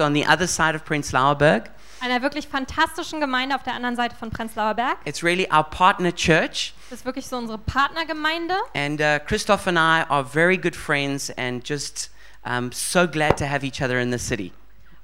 on the other side of Prenzlauer Berg. einer wirklich fantastischen Gemeinde auf der anderen Seite von Prenzlauer Berg. It's really our partner church. Das ist wirklich so unsere Partnergemeinde. And uh, Christoph and I are very good friends and just um, so glad to have each other in the city.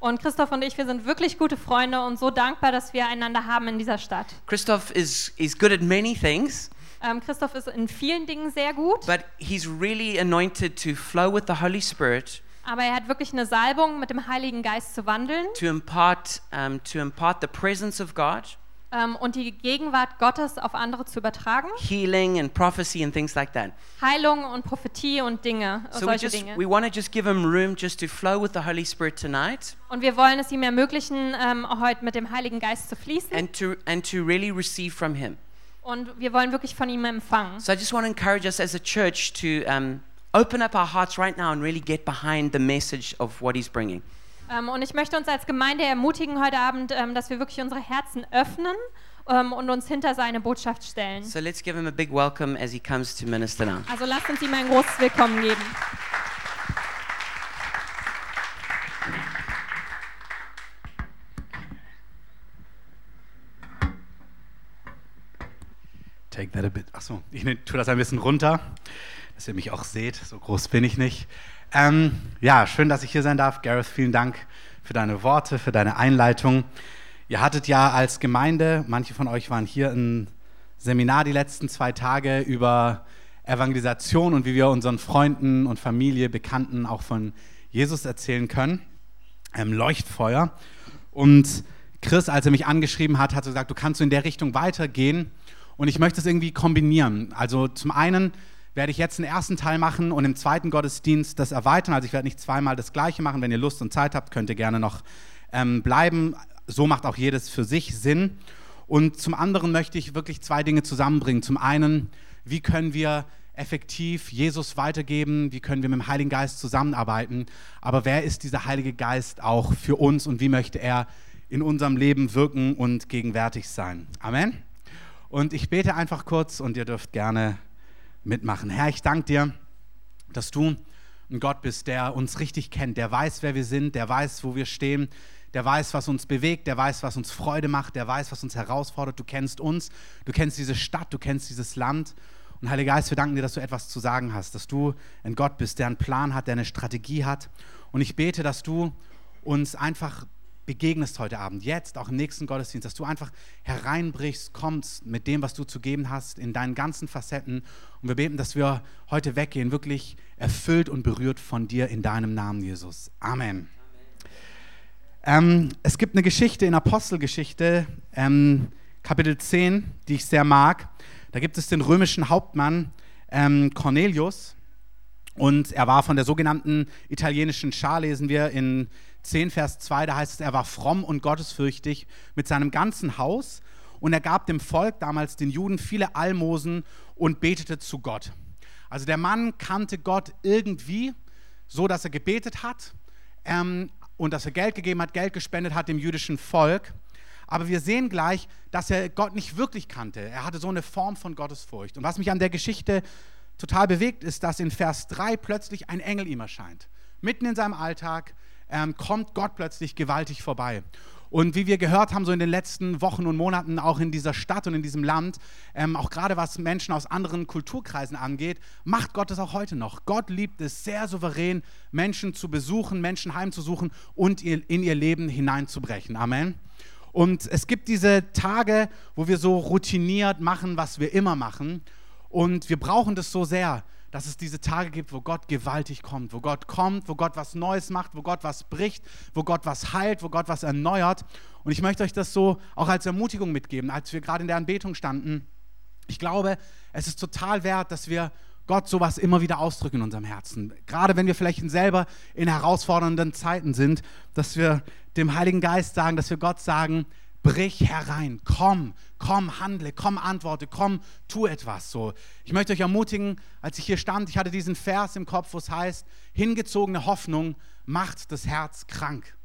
Und Christoph und ich, wir sind wirklich gute Freunde und so dankbar, dass wir einander haben in dieser Stadt. Christoph is, is good at many things, Ähm, Christoph ist in vielen Dingen sehr gut, but he's really anointed to flow with the Holy Spirit, aber er hat wirklich eine Salbung, mit dem Heiligen Geist zu wandeln to impart, um, to impart the presence of God, ähm, und die Gegenwart Gottes auf andere zu übertragen. healing and prophecy and things like that. Heilung und Prophetie und Dinge, So we solche just Dinge. we want to just give him room just to flow with the Holy Spirit tonight Und wir wollen es ihm ermöglichen, ähm, heute mit dem Heiligen Geist zu fließen. and to and to really receive from him. Und wir wollen wirklich von ihm empfangen. So I just want to encourage us as a church to um, open up our hearts right now and really get behind the message of what he's bringing. Ähm, und ich möchte uns als Gemeinde ermutigen heute Abend, ähm, dass wir wirklich unsere Herzen öffnen ähm, und uns hinter seine Botschaft stellen. So let's give him a big welcome as he comes to minister now. Also lasst uns ihm ein großes Willkommen geben. Take that a bit. Achso, ich tue das ein bisschen runter, dass ihr mich auch seht. So groß bin ich nicht. Ähm, ja, schön, dass ich hier sein darf. Gareth, vielen Dank für deine Worte, für deine Einleitung. Ihr hattet ja als Gemeinde, manche von euch waren hier im Seminar die letzten zwei Tage über Evangelisation und wie wir unseren Freunden und Familie, Bekannten auch von Jesus erzählen können. Ähm, Leuchtfeuer. Und Chris, als er mich angeschrieben hat, hat so gesagt, du kannst so in der Richtung weitergehen. Und ich möchte es irgendwie kombinieren. Also zum einen werde ich jetzt einen ersten Teil machen und im zweiten Gottesdienst das erweitern. Also ich werde nicht zweimal das Gleiche machen. Wenn ihr Lust und Zeit habt, könnt ihr gerne noch ähm, bleiben. So macht auch jedes für sich Sinn. Und zum anderen möchte ich wirklich zwei Dinge zusammenbringen. Zum einen, wie können wir effektiv Jesus weitergeben? Wie können wir mit dem Heiligen Geist zusammenarbeiten? Aber wer ist dieser Heilige Geist auch für uns und wie möchte er in unserem Leben wirken und gegenwärtig sein? Amen. Und ich bete einfach kurz und ihr dürft gerne mitmachen. Herr, ich danke dir, dass du ein Gott bist, der uns richtig kennt, der weiß, wer wir sind, der weiß, wo wir stehen, der weiß, was uns bewegt, der weiß, was uns Freude macht, der weiß, was uns herausfordert. Du kennst uns, du kennst diese Stadt, du kennst dieses Land. Und Heiliger Geist, wir danken dir, dass du etwas zu sagen hast, dass du ein Gott bist, der einen Plan hat, der eine Strategie hat. Und ich bete, dass du uns einfach begegnest heute Abend, jetzt, auch im nächsten Gottesdienst, dass du einfach hereinbrichst, kommst mit dem, was du zu geben hast, in deinen ganzen Facetten. Und wir beten, dass wir heute weggehen, wirklich erfüllt und berührt von dir in deinem Namen, Jesus. Amen. Ähm, es gibt eine Geschichte in Apostelgeschichte, ähm, Kapitel 10, die ich sehr mag. Da gibt es den römischen Hauptmann ähm, Cornelius und er war von der sogenannten italienischen Schar, lesen wir in 10, Vers 2, da heißt es, er war fromm und gottesfürchtig mit seinem ganzen Haus und er gab dem Volk, damals den Juden, viele Almosen und betete zu Gott. Also der Mann kannte Gott irgendwie, so dass er gebetet hat ähm, und dass er Geld gegeben hat, Geld gespendet hat dem jüdischen Volk. Aber wir sehen gleich, dass er Gott nicht wirklich kannte. Er hatte so eine Form von Gottesfurcht. Und was mich an der Geschichte total bewegt, ist, dass in Vers 3 plötzlich ein Engel ihm erscheint. Mitten in seinem Alltag ähm, kommt Gott plötzlich gewaltig vorbei. Und wie wir gehört haben, so in den letzten Wochen und Monaten, auch in dieser Stadt und in diesem Land, ähm, auch gerade was Menschen aus anderen Kulturkreisen angeht, macht Gott es auch heute noch. Gott liebt es sehr souverän, Menschen zu besuchen, Menschen heimzusuchen und ihr, in ihr Leben hineinzubrechen. Amen. Und es gibt diese Tage, wo wir so routiniert machen, was wir immer machen. Und wir brauchen das so sehr, dass es diese Tage gibt, wo Gott gewaltig kommt, wo Gott kommt, wo Gott was Neues macht, wo Gott was bricht, wo Gott was heilt, wo Gott was erneuert. Und ich möchte euch das so auch als Ermutigung mitgeben, als wir gerade in der Anbetung standen. Ich glaube, es ist total wert, dass wir Gott sowas immer wieder ausdrücken in unserem Herzen. Gerade wenn wir vielleicht selber in herausfordernden Zeiten sind, dass wir dem Heiligen Geist sagen, dass wir Gott sagen, brich herein, komm, komm, handle, komm, antworte, komm, tu etwas. So, ich möchte euch ermutigen, als ich hier stand, ich hatte diesen Vers im Kopf, wo es heißt, hingezogene Hoffnung macht das Herz krank.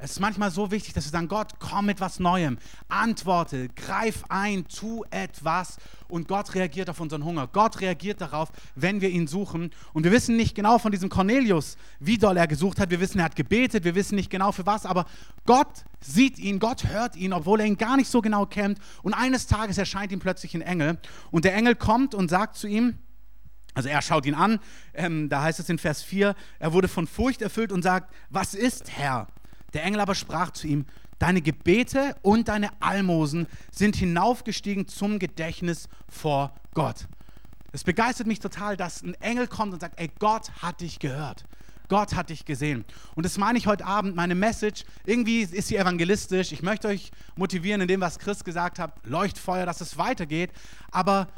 Es ist manchmal so wichtig, dass wir sagen, Gott, komm mit was Neuem, antworte, greif ein, tu etwas und Gott reagiert auf unseren Hunger. Gott reagiert darauf, wenn wir ihn suchen. Und wir wissen nicht genau von diesem Cornelius, wie doll er gesucht hat. Wir wissen, er hat gebetet, wir wissen nicht genau für was, aber Gott sieht ihn, Gott hört ihn, obwohl er ihn gar nicht so genau kennt. Und eines Tages erscheint ihm plötzlich ein Engel und der Engel kommt und sagt zu ihm, also er schaut ihn an, ähm, da heißt es in Vers 4, er wurde von Furcht erfüllt und sagt, was ist Herr? Der Engel aber sprach zu ihm, deine Gebete und deine Almosen sind hinaufgestiegen zum Gedächtnis vor Gott. Es begeistert mich total, dass ein Engel kommt und sagt, ey, Gott hat dich gehört. Gott hat dich gesehen. Und das meine ich heute Abend, meine Message, irgendwie ist sie evangelistisch. Ich möchte euch motivieren in dem, was Chris gesagt hat, Leuchtfeuer, dass es weitergeht. Aber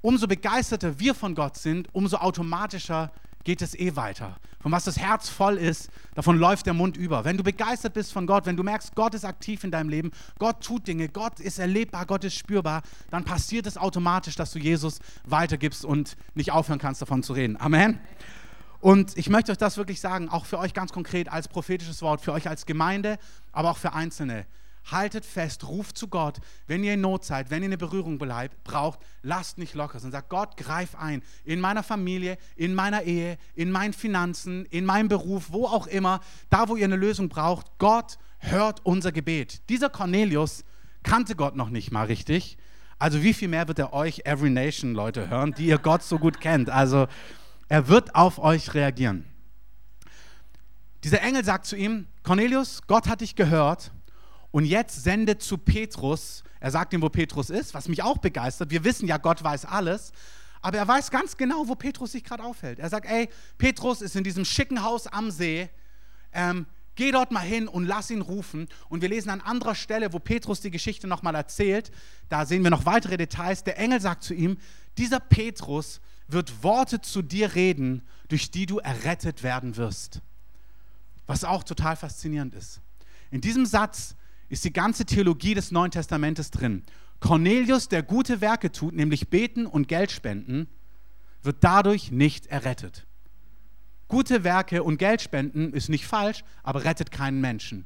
umso begeisterter wir von Gott sind, umso automatischer geht es eh weiter. Von was das Herz voll ist, davon läuft der Mund über. Wenn du begeistert bist von Gott, wenn du merkst, Gott ist aktiv in deinem Leben, Gott tut Dinge, Gott ist erlebbar, Gott ist spürbar, dann passiert es automatisch, dass du Jesus weitergibst und nicht aufhören kannst, davon zu reden. Amen. Und ich möchte euch das wirklich sagen, auch für euch ganz konkret als prophetisches Wort, für euch als Gemeinde, aber auch für Einzelne. Haltet fest, ruft zu Gott, wenn ihr in Not seid, wenn ihr eine Berührung bleibt, braucht, lasst nicht locker, sondern sagt, Gott, greif ein in meiner Familie, in meiner Ehe, in meinen Finanzen, in meinem Beruf, wo auch immer, da wo ihr eine Lösung braucht, Gott hört unser Gebet. Dieser Cornelius kannte Gott noch nicht mal richtig. Also wie viel mehr wird er euch, Every Nation Leute, hören, die ihr Gott so gut kennt? Also er wird auf euch reagieren. Dieser Engel sagt zu ihm, Cornelius, Gott hat dich gehört und jetzt sendet zu Petrus, er sagt ihm, wo Petrus ist, was mich auch begeistert. Wir wissen ja, Gott weiß alles. Aber er weiß ganz genau, wo Petrus sich gerade aufhält. Er sagt, ey, Petrus ist in diesem schicken Haus am See. Ähm, geh dort mal hin und lass ihn rufen. Und wir lesen an anderer Stelle, wo Petrus die Geschichte nochmal erzählt. Da sehen wir noch weitere Details. Der Engel sagt zu ihm, dieser Petrus wird Worte zu dir reden, durch die du errettet werden wirst. Was auch total faszinierend ist. In diesem Satz ist die ganze Theologie des Neuen Testamentes drin. Cornelius, der gute Werke tut, nämlich beten und Geld spenden, wird dadurch nicht errettet. Gute Werke und Geld spenden ist nicht falsch, aber rettet keinen Menschen.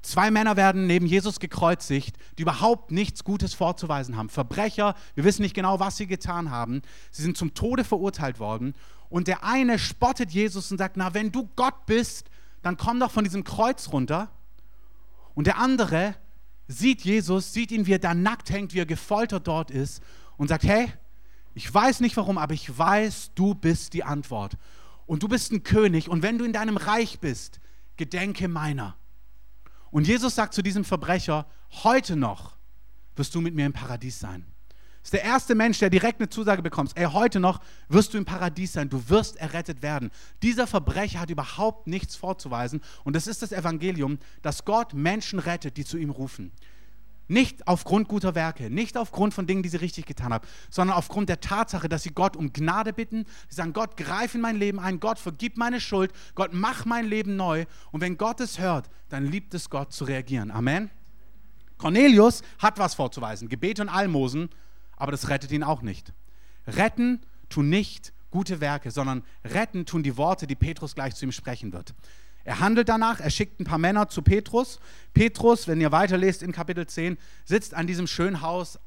Zwei Männer werden neben Jesus gekreuzigt, die überhaupt nichts Gutes vorzuweisen haben. Verbrecher, wir wissen nicht genau, was sie getan haben. Sie sind zum Tode verurteilt worden. Und der eine spottet Jesus und sagt, na, wenn du Gott bist, dann komm doch von diesem Kreuz runter. Und der andere sieht Jesus, sieht ihn, wie er da nackt hängt, wie er gefoltert dort ist und sagt, hey, ich weiß nicht warum, aber ich weiß, du bist die Antwort. Und du bist ein König und wenn du in deinem Reich bist, gedenke meiner. Und Jesus sagt zu diesem Verbrecher, heute noch wirst du mit mir im Paradies sein ist der erste Mensch, der direkt eine Zusage bekommt. Ey, heute noch wirst du im Paradies sein, du wirst errettet werden. Dieser Verbrecher hat überhaupt nichts vorzuweisen und das ist das Evangelium, dass Gott Menschen rettet, die zu ihm rufen. Nicht aufgrund guter Werke, nicht aufgrund von Dingen, die sie richtig getan haben, sondern aufgrund der Tatsache, dass sie Gott um Gnade bitten. Sie sagen, Gott, greif in mein Leben ein, Gott, vergib meine Schuld, Gott, mach mein Leben neu. Und wenn Gott es hört, dann liebt es Gott zu reagieren. Amen. Cornelius hat was vorzuweisen, Gebet und Almosen, aber das rettet ihn auch nicht. Retten tun nicht gute Werke, sondern retten tun die Worte, die Petrus gleich zu ihm sprechen wird. Er handelt danach, er schickt ein paar Männer zu Petrus. Petrus, wenn ihr weiterlest in Kapitel 10, sitzt an diesem schönen Haus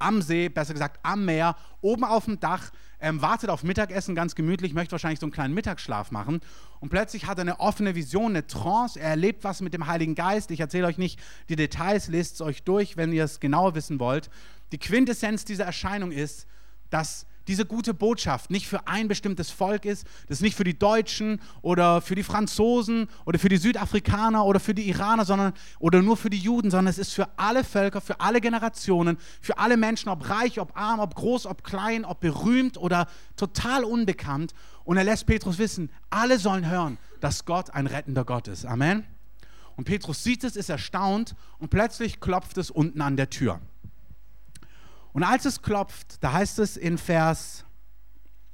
am See, besser gesagt am Meer, oben auf dem Dach, ähm, wartet auf Mittagessen ganz gemütlich, möchte wahrscheinlich so einen kleinen Mittagsschlaf machen. Und plötzlich hat er eine offene Vision, eine Trance, er erlebt was mit dem Heiligen Geist. Ich erzähle euch nicht die Details, lest es euch durch, wenn ihr es genauer wissen wollt. Die Quintessenz dieser Erscheinung ist, dass diese gute Botschaft nicht für ein bestimmtes Volk ist, das nicht für die Deutschen oder für die Franzosen oder für die Südafrikaner oder für die Iraner, sondern oder nur für die Juden, sondern es ist für alle Völker, für alle Generationen, für alle Menschen, ob reich, ob arm, ob groß, ob klein, ob berühmt oder total unbekannt. Und er lässt Petrus wissen, alle sollen hören, dass Gott ein rettender Gott ist. Amen. Und Petrus sieht es, ist erstaunt und plötzlich klopft es unten an der Tür. Und als es klopft, da heißt es in Vers,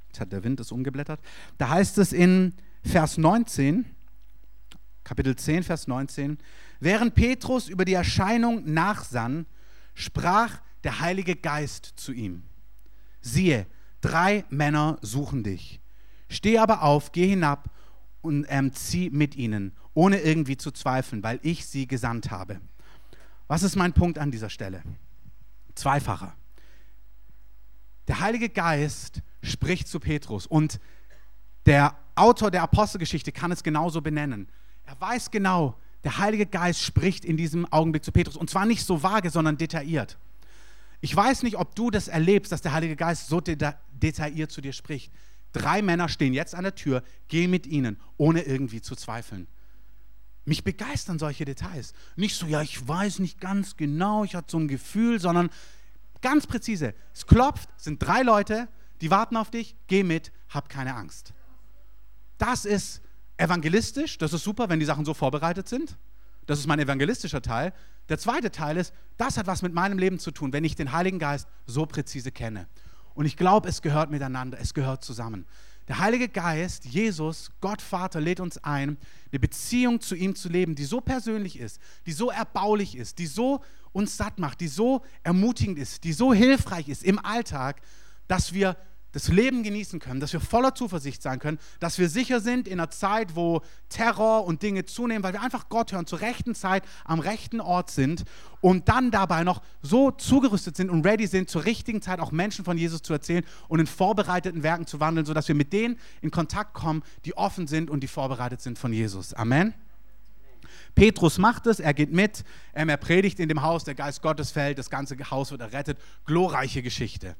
jetzt hat der Wind es umgeblättert, da heißt es in Vers 19, Kapitel 10, Vers 19, während Petrus über die Erscheinung nachsann, sprach der Heilige Geist zu ihm, siehe, drei Männer suchen dich. Steh aber auf, geh hinab und ähm, zieh mit ihnen ohne irgendwie zu zweifeln, weil ich sie gesandt habe. Was ist mein Punkt an dieser Stelle? Zweifacher. Der Heilige Geist spricht zu Petrus und der Autor der Apostelgeschichte kann es genauso benennen. Er weiß genau, der Heilige Geist spricht in diesem Augenblick zu Petrus und zwar nicht so vage, sondern detailliert. Ich weiß nicht, ob du das erlebst, dass der Heilige Geist so deta detailliert zu dir spricht. Drei Männer stehen jetzt an der Tür, geh mit ihnen, ohne irgendwie zu zweifeln. Mich begeistern solche Details. Nicht so, ja, ich weiß nicht ganz genau, ich hatte so ein Gefühl, sondern ganz präzise. Es klopft, sind drei Leute, die warten auf dich, geh mit, hab keine Angst. Das ist evangelistisch, das ist super, wenn die Sachen so vorbereitet sind. Das ist mein evangelistischer Teil. Der zweite Teil ist, das hat was mit meinem Leben zu tun, wenn ich den Heiligen Geist so präzise kenne. Und ich glaube, es gehört miteinander, es gehört zusammen. Der Heilige Geist, Jesus, Gott Vater, lädt uns ein, eine Beziehung zu ihm zu leben, die so persönlich ist, die so erbaulich ist, die so uns satt macht, die so ermutigend ist, die so hilfreich ist im Alltag, dass wir das Leben genießen können, dass wir voller Zuversicht sein können, dass wir sicher sind in einer Zeit, wo Terror und Dinge zunehmen, weil wir einfach Gott hören, zur rechten Zeit am rechten Ort sind und dann dabei noch so zugerüstet sind und ready sind, zur richtigen Zeit auch Menschen von Jesus zu erzählen und in vorbereiteten Werken zu wandeln, sodass wir mit denen in Kontakt kommen, die offen sind und die vorbereitet sind von Jesus. Amen. Petrus macht es, er geht mit, ähm, er predigt in dem Haus, der Geist Gottes fällt, das ganze Haus wird errettet. Glorreiche Geschichte.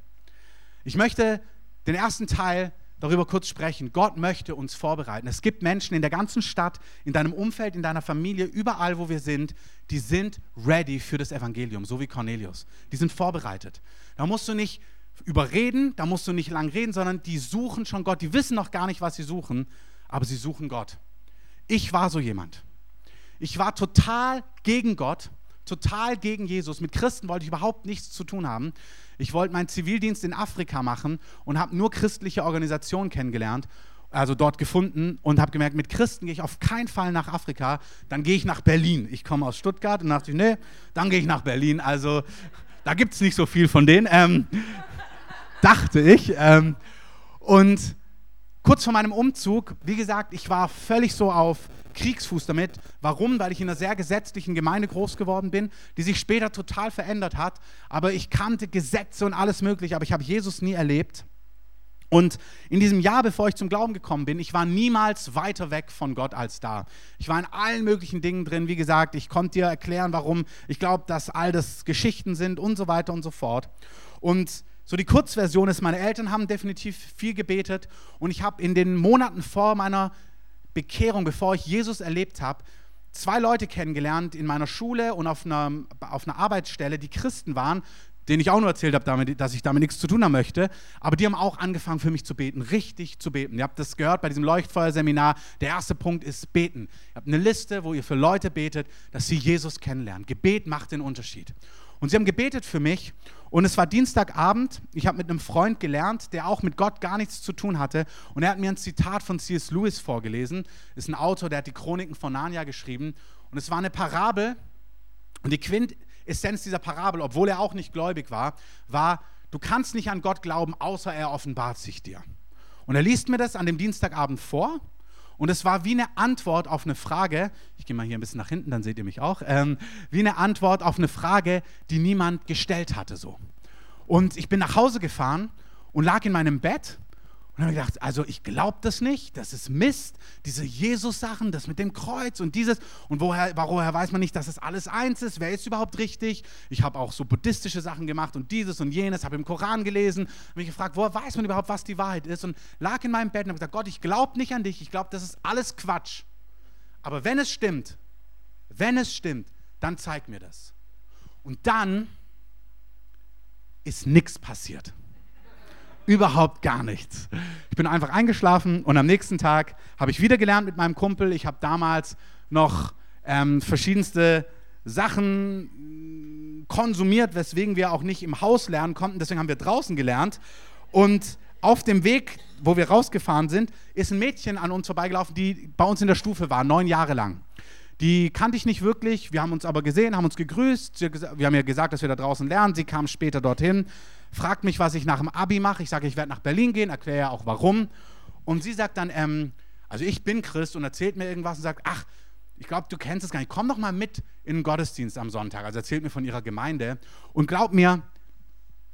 Ich möchte den ersten Teil darüber kurz sprechen. Gott möchte uns vorbereiten. Es gibt Menschen in der ganzen Stadt, in deinem Umfeld, in deiner Familie, überall, wo wir sind, die sind ready für das Evangelium, so wie Cornelius. Die sind vorbereitet. Da musst du nicht überreden, da musst du nicht lang reden, sondern die suchen schon Gott. Die wissen noch gar nicht, was sie suchen, aber sie suchen Gott. Ich war so jemand. Ich war total gegen Gott, total gegen Jesus. Mit Christen wollte ich überhaupt nichts zu tun haben. Ich wollte meinen Zivildienst in Afrika machen und habe nur christliche Organisationen kennengelernt, also dort gefunden und habe gemerkt, mit Christen gehe ich auf keinen Fall nach Afrika, dann gehe ich nach Berlin. Ich komme aus Stuttgart und dachte, nee, dann gehe ich nach Berlin. Also da gibt es nicht so viel von denen, ähm, dachte ich. Ähm, und kurz vor meinem Umzug, wie gesagt, ich war völlig so auf Kriegsfuß damit. Warum? Weil ich in einer sehr gesetzlichen Gemeinde groß geworden bin, die sich später total verändert hat. Aber ich kannte Gesetze und alles Mögliche, aber ich habe Jesus nie erlebt. Und in diesem Jahr, bevor ich zum Glauben gekommen bin, ich war niemals weiter weg von Gott als da. Ich war in allen möglichen Dingen drin. Wie gesagt, ich konnte dir erklären, warum. Ich glaube, dass all das Geschichten sind und so weiter und so fort. Und so die Kurzversion ist, meine Eltern haben definitiv viel gebetet und ich habe in den Monaten vor meiner Bekehrung, bevor ich Jesus erlebt habe, zwei Leute kennengelernt in meiner Schule und auf einer, auf einer Arbeitsstelle, die Christen waren, denen ich auch nur erzählt habe, dass ich damit nichts zu tun haben möchte. Aber die haben auch angefangen für mich zu beten, richtig zu beten. Ihr habt das gehört bei diesem Leuchtfeuerseminar. Der erste Punkt ist beten. Ihr habt eine Liste, wo ihr für Leute betet, dass sie Jesus kennenlernen. Gebet macht den Unterschied. Und sie haben gebetet für mich und es war Dienstagabend. Ich habe mit einem Freund gelernt, der auch mit Gott gar nichts zu tun hatte. Und er hat mir ein Zitat von C.S. Lewis vorgelesen. Ist ein Autor, der hat die Chroniken von Narnia geschrieben. Und es war eine Parabel. Und die Quintessenz dieser Parabel, obwohl er auch nicht gläubig war, war, du kannst nicht an Gott glauben, außer er offenbart sich dir. Und er liest mir das an dem Dienstagabend vor. Und es war wie eine Antwort auf eine Frage, ich gehe mal hier ein bisschen nach hinten, dann seht ihr mich auch, ähm, wie eine Antwort auf eine Frage, die niemand gestellt hatte so. Und ich bin nach Hause gefahren und lag in meinem Bett und habe gedacht, also ich glaube das nicht, das ist Mist, diese Jesus-Sachen, das mit dem Kreuz und dieses. Und woher, woher weiß man nicht, dass es alles eins ist? Wer ist überhaupt richtig? Ich habe auch so buddhistische Sachen gemacht und dieses und jenes, habe im Koran gelesen, habe mich gefragt, woher weiß man überhaupt, was die Wahrheit ist? Und lag in meinem Bett und habe gesagt, Gott, ich glaube nicht an dich, ich glaube, das ist alles Quatsch. Aber wenn es stimmt, wenn es stimmt, dann zeig mir das. Und dann ist nichts passiert. Überhaupt gar nichts. Ich bin einfach eingeschlafen und am nächsten Tag habe ich wieder gelernt mit meinem Kumpel. Ich habe damals noch ähm, verschiedenste Sachen konsumiert, weswegen wir auch nicht im Haus lernen konnten. Deswegen haben wir draußen gelernt. Und auf dem Weg, wo wir rausgefahren sind, ist ein Mädchen an uns vorbeigelaufen, die bei uns in der Stufe war, neun Jahre lang. Die kannte ich nicht wirklich, wir haben uns aber gesehen, haben uns gegrüßt. Wir haben ja gesagt, dass wir da draußen lernen. Sie kam später dorthin fragt mich, was ich nach dem Abi mache. Ich sage, ich werde nach Berlin gehen, erkläre ja auch warum. Und sie sagt dann, ähm, also ich bin Christ und erzählt mir irgendwas und sagt, ach, ich glaube, du kennst es gar nicht, komm doch mal mit in den Gottesdienst am Sonntag. Also erzählt mir von ihrer Gemeinde. Und glaub mir,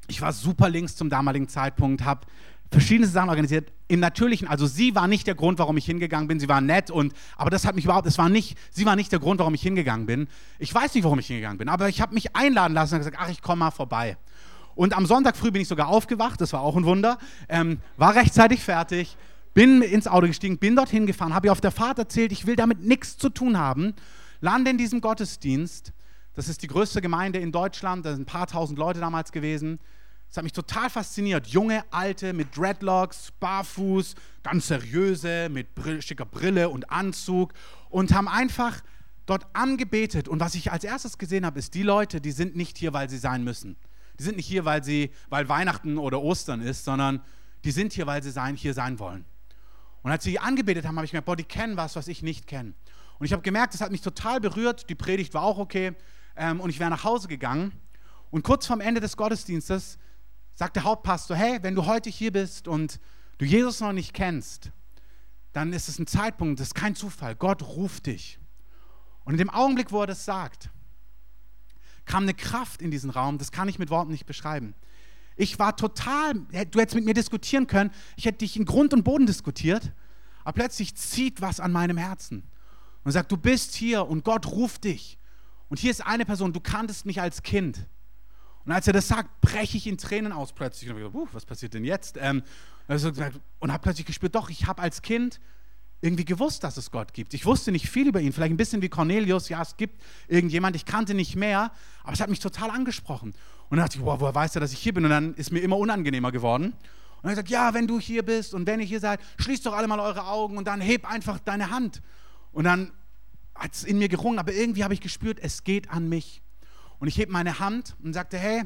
ich war super links zum damaligen Zeitpunkt, habe verschiedene Sachen organisiert. Im Natürlichen, also sie war nicht der Grund, warum ich hingegangen bin. Sie war nett und, aber das hat mich überhaupt, es war nicht, sie war nicht der Grund, warum ich hingegangen bin. Ich weiß nicht, warum ich hingegangen bin, aber ich habe mich einladen lassen und gesagt, ach, ich komme mal vorbei. Und am Sonntag früh bin ich sogar aufgewacht, das war auch ein Wunder, ähm, war rechtzeitig fertig, bin ins Auto gestiegen, bin dorthin gefahren, habe ihr auf der Fahrt erzählt, ich will damit nichts zu tun haben, lande in diesem Gottesdienst. Das ist die größte Gemeinde in Deutschland, da sind ein paar tausend Leute damals gewesen. Das hat mich total fasziniert. Junge, alte mit Dreadlocks, barfuß, ganz seriöse, mit Brill, schicker Brille und Anzug und haben einfach dort angebetet. Und was ich als erstes gesehen habe, ist, die Leute, die sind nicht hier, weil sie sein müssen. Die sind nicht hier, weil, sie, weil Weihnachten oder Ostern ist, sondern die sind hier, weil sie sein, hier sein wollen. Und als sie angebetet haben, habe ich gemerkt, boah, die kennen was, was ich nicht kenne. Und ich habe gemerkt, das hat mich total berührt. Die Predigt war auch okay. Ähm, und ich wäre nach Hause gegangen. Und kurz vorm Ende des Gottesdienstes sagt der Hauptpastor, hey, wenn du heute hier bist und du Jesus noch nicht kennst, dann ist es ein Zeitpunkt, das ist kein Zufall. Gott ruft dich. Und in dem Augenblick, wo er das sagt, kam eine Kraft in diesen Raum, das kann ich mit Worten nicht beschreiben. Ich war total, du hättest mit mir diskutieren können, ich hätte dich in Grund und Boden diskutiert, aber plötzlich zieht was an meinem Herzen und sagt, du bist hier und Gott ruft dich. Und hier ist eine Person, du kanntest mich als Kind. Und als er das sagt, breche ich in Tränen aus plötzlich. Und ich gedacht, was passiert denn jetzt? Ähm, und habe plötzlich gespürt, doch, ich habe als Kind irgendwie gewusst, dass es Gott gibt. Ich wusste nicht viel über ihn, vielleicht ein bisschen wie Cornelius, ja, es gibt irgendjemand, ich kannte nicht mehr, aber es hat mich total angesprochen. Und dann dachte ich, wow, woher weiß er, dass ich hier bin? Und dann ist mir immer unangenehmer geworden. Und er gesagt, ja, wenn du hier bist und wenn ihr hier seid, schließt doch alle mal eure Augen und dann heb einfach deine Hand. Und dann hat es in mir gerungen, aber irgendwie habe ich gespürt, es geht an mich. Und ich heb meine Hand und sagte, hey,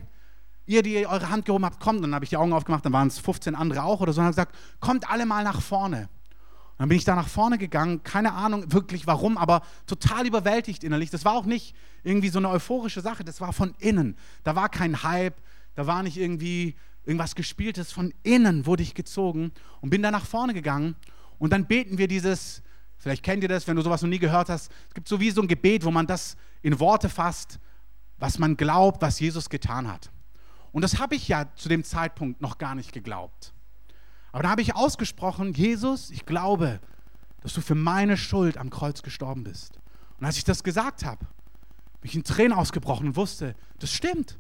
ihr, die eure Hand gehoben habt, kommt. Und dann habe ich die Augen aufgemacht, dann waren es 15 andere auch oder so. Und habe gesagt, kommt alle mal nach vorne. Dann bin ich da nach vorne gegangen, keine Ahnung wirklich warum, aber total überwältigt innerlich. Das war auch nicht irgendwie so eine euphorische Sache, das war von innen. Da war kein Hype, da war nicht irgendwie irgendwas gespieltes. Von innen wurde ich gezogen und bin da nach vorne gegangen. Und dann beten wir dieses, vielleicht kennt ihr das, wenn du sowas noch nie gehört hast. Es gibt so wie so ein Gebet, wo man das in Worte fasst was man glaubt, was Jesus getan hat. Und das habe ich ja zu dem Zeitpunkt noch gar nicht geglaubt. Aber da habe ich ausgesprochen, Jesus, ich glaube, dass du für meine Schuld am Kreuz gestorben bist. Und als ich das gesagt habe, bin ich in Tränen ausgebrochen und wusste, das stimmt.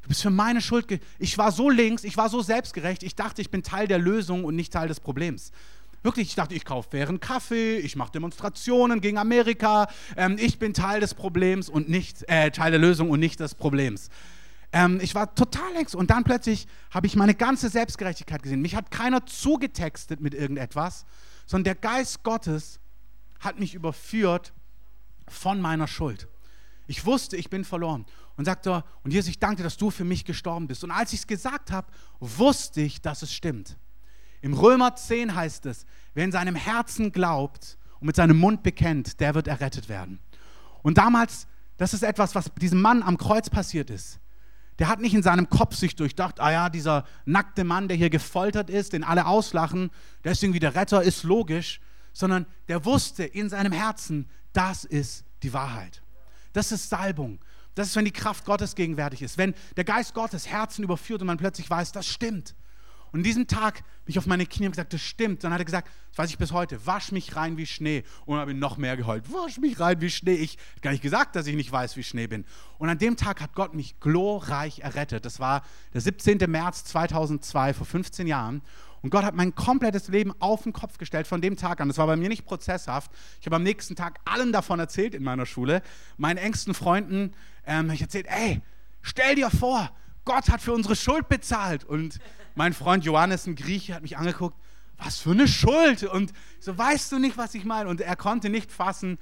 Du bist für meine Schuld. Ich war so links, ich war so selbstgerecht, ich dachte, ich bin Teil der Lösung und nicht Teil des Problems. Wirklich, ich dachte, ich kaufe fairen Kaffee, ich mache Demonstrationen gegen Amerika, ähm, ich bin Teil des Problems und nicht, äh, Teil der Lösung und nicht des Problems. Ähm, ich war total längst und dann plötzlich habe ich meine ganze Selbstgerechtigkeit gesehen. Mich hat keiner zugetextet mit irgendetwas, sondern der Geist Gottes hat mich überführt von meiner Schuld. Ich wusste, ich bin verloren. Und sagte, und Jesus, ich danke dass du für mich gestorben bist. Und als ich es gesagt habe, wusste ich, dass es stimmt. Im Römer 10 heißt es, wer in seinem Herzen glaubt und mit seinem Mund bekennt, der wird errettet werden. Und damals, das ist etwas, was diesem Mann am Kreuz passiert ist. Der hat nicht in seinem Kopf sich durchdacht, ah ja, dieser nackte Mann, der hier gefoltert ist, den alle auslachen, der ist irgendwie der Retter, ist logisch, sondern der wusste in seinem Herzen, das ist die Wahrheit. Das ist Salbung. Das ist, wenn die Kraft Gottes gegenwärtig ist, wenn der Geist Gottes Herzen überführt und man plötzlich weiß, das stimmt. Und an diesem Tag bin ich auf meine Knie und gesagt, das stimmt. Dann hat er gesagt, das weiß ich bis heute, wasch mich rein wie Schnee. Und dann habe ich noch mehr geheult, wasch mich rein wie Schnee. Ich habe gar nicht gesagt, dass ich nicht weiß, wie Schnee bin. Und an dem Tag hat Gott mich glorreich errettet. Das war der 17. März 2002, vor 15 Jahren. Und Gott hat mein komplettes Leben auf den Kopf gestellt von dem Tag an. Das war bei mir nicht prozesshaft. Ich habe am nächsten Tag allen davon erzählt in meiner Schule. Meinen engsten Freunden ähm, ich erzählt, ey, stell dir vor, Gott hat für unsere Schuld bezahlt. Und mein Freund Johannes, ein Grieche, hat mich angeguckt, was für eine Schuld. Und so, weißt du nicht, was ich meine? Und er konnte nicht fassen,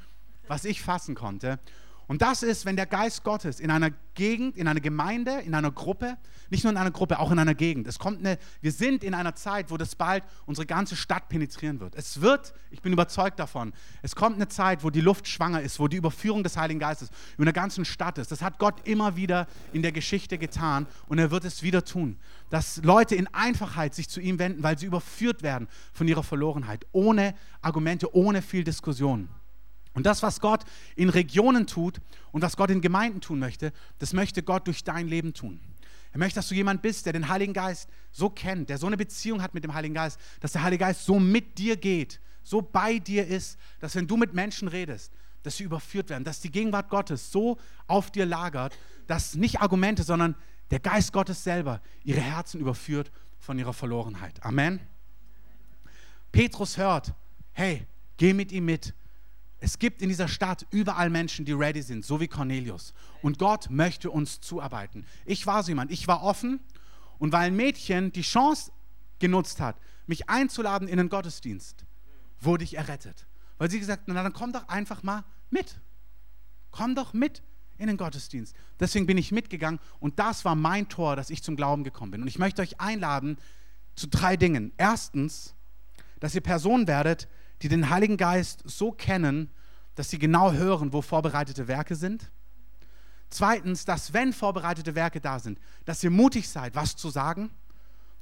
was ich fassen konnte. Und das ist, wenn der Geist Gottes in einer Gegend, in einer Gemeinde, in einer Gruppe, nicht nur in einer Gruppe, auch in einer Gegend. Es kommt eine, wir sind in einer Zeit, wo das bald unsere ganze Stadt penetrieren wird. Es wird, ich bin überzeugt davon, es kommt eine Zeit, wo die Luft schwanger ist, wo die Überführung des Heiligen Geistes über der ganzen Stadt ist. Das hat Gott immer wieder in der Geschichte getan und er wird es wieder tun. Dass Leute in Einfachheit sich zu ihm wenden, weil sie überführt werden von ihrer Verlorenheit, ohne Argumente, ohne viel Diskussion. Und das, was Gott in Regionen tut und was Gott in Gemeinden tun möchte, das möchte Gott durch dein Leben tun. Er möchte, dass du jemand bist, der den Heiligen Geist so kennt, der so eine Beziehung hat mit dem Heiligen Geist, dass der Heilige Geist so mit dir geht, so bei dir ist, dass wenn du mit Menschen redest, dass sie überführt werden, dass die Gegenwart Gottes so auf dir lagert, dass nicht Argumente, sondern der Geist Gottes selber ihre Herzen überführt von ihrer Verlorenheit. Amen. Petrus hört, hey, geh mit ihm mit. Es gibt in dieser Stadt überall Menschen, die ready sind, so wie Cornelius. Und Gott möchte uns zuarbeiten. Ich war so jemand, ich war offen und weil ein Mädchen die Chance genutzt hat, mich einzuladen in den Gottesdienst, wurde ich errettet. Weil sie gesagt hat, na dann komm doch einfach mal mit. Komm doch mit in den Gottesdienst. Deswegen bin ich mitgegangen und das war mein Tor, dass ich zum Glauben gekommen bin. Und ich möchte euch einladen zu drei Dingen. Erstens, dass ihr Personen werdet, die den Heiligen Geist so kennen, dass sie genau hören, wo vorbereitete Werke sind. Zweitens, dass wenn vorbereitete Werke da sind, dass ihr mutig seid, was zu sagen.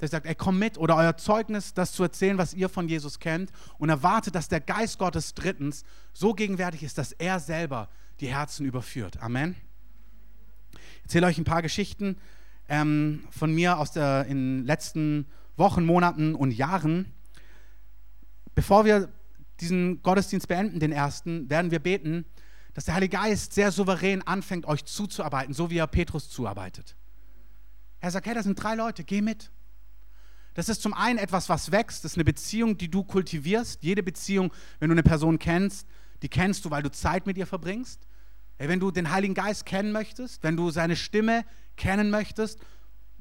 Ihr sagt, ey, komm mit oder euer Zeugnis, das zu erzählen, was ihr von Jesus kennt und erwartet, dass der Geist Gottes drittens so gegenwärtig ist, dass er selber die Herzen überführt. Amen. Ich erzähle euch ein paar Geschichten ähm, von mir aus der, in den letzten Wochen, Monaten und Jahren. Bevor wir diesen Gottesdienst beenden, den ersten, werden wir beten, dass der Heilige Geist sehr souverän anfängt, euch zuzuarbeiten, so wie er Petrus zuarbeitet. Er sagt, hey, das sind drei Leute, geh mit. Das ist zum einen etwas, was wächst, das ist eine Beziehung, die du kultivierst. Jede Beziehung, wenn du eine Person kennst, die kennst du, weil du Zeit mit ihr verbringst. Hey, wenn du den Heiligen Geist kennen möchtest, wenn du seine Stimme kennen möchtest,